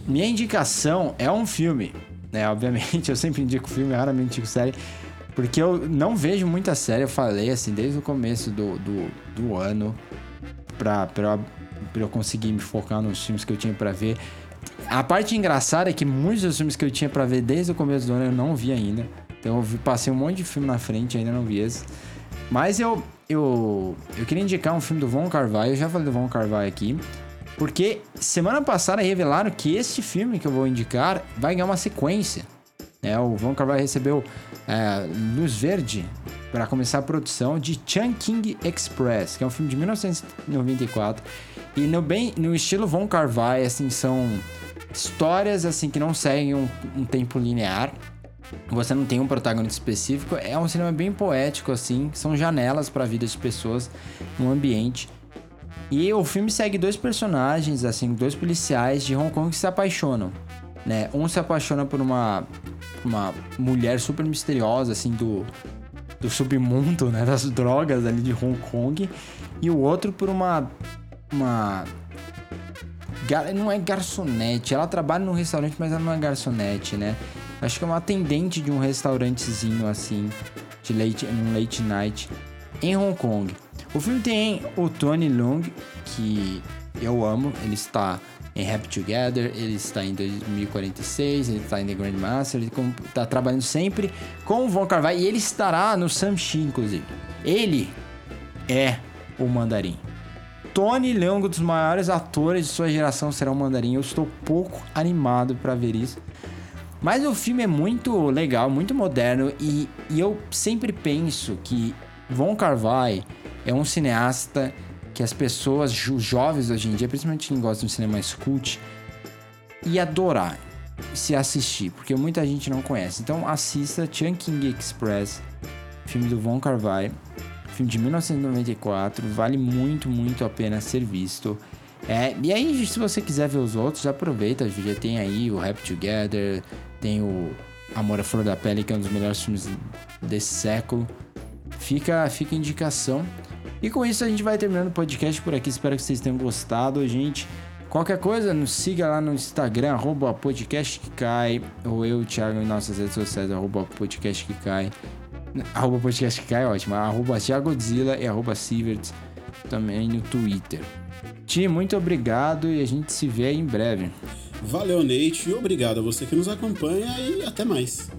minha indicação é um filme, né? Obviamente, [laughs] eu sempre indico filme, raramente indico série, porque eu não vejo muita série, eu falei assim, desde o começo do, do, do ano, pra, pra, pra eu conseguir me focar nos filmes que eu tinha pra ver. A parte engraçada é que muitos dos filmes que eu tinha pra ver desde o começo do ano eu não vi ainda. Então eu passei um monte de filme na frente, ainda não vi esse. Mas eu, eu, eu queria indicar um filme do Von Carvalho, eu já falei do Von Carvalho aqui. Porque semana passada revelaram que este filme que eu vou indicar vai ganhar uma sequência. né? o Von Carvalho recebeu é, luz verde para começar a produção de Chungking Express, que é um filme de 1994. E no, bem, no estilo Von Carvalho, assim, são histórias assim que não seguem um, um tempo linear. Você não tem um protagonista específico. É um cinema bem poético, assim. São janelas para a vida de pessoas no ambiente. E o filme segue dois personagens, assim, dois policiais de Hong Kong que se apaixonam, né? Um se apaixona por uma, uma mulher super misteriosa, assim, do, do submundo, né? Das drogas ali de Hong Kong. E o outro por uma... uma gar- não é garçonete, ela trabalha num restaurante, mas ela não é garçonete, né? Acho que é uma atendente de um restaurantezinho, assim, de late, num late night em Hong Kong. O filme tem o Tony Leung, que eu amo, ele está em Happy Together, ele está em 2046, ele está em The Grandmaster, ele está trabalhando sempre com o Von Carvalho e ele estará no Samshi, inclusive. Ele é o mandarim. Tony Leung, um dos maiores atores de sua geração, será o mandarim. Eu estou pouco animado para ver isso. Mas o filme é muito legal, muito moderno e, e eu sempre penso que Von Carvalho é um cineasta que as pessoas, os jovens hoje em dia, principalmente quem gosta de um cinema mais cult, ia adorar se assistir, porque muita gente não conhece. Então assista Chungking Express, filme do Von Carvalho, filme de 1994, vale muito, muito a pena ser visto. É, e aí, se você quiser ver os outros, aproveita, já tem aí o Happy Together, tem o Amor à Flor da Pele, que é um dos melhores filmes desse século. Fica, fica a indicação. E com isso a gente vai terminando o podcast por aqui. Espero que vocês tenham gostado, gente. Qualquer coisa, nos siga lá no Instagram, arroba podcast que cai. Ou eu, Thiago, em nossas redes sociais, arroba podcast que cai. Arroba podcast que cai, ótimo. Arroba Thiagodzilla e arroba Sieverts também no Twitter. Ti, muito obrigado e a gente se vê em breve. Valeu, Nate. Obrigado a você que nos acompanha e até mais.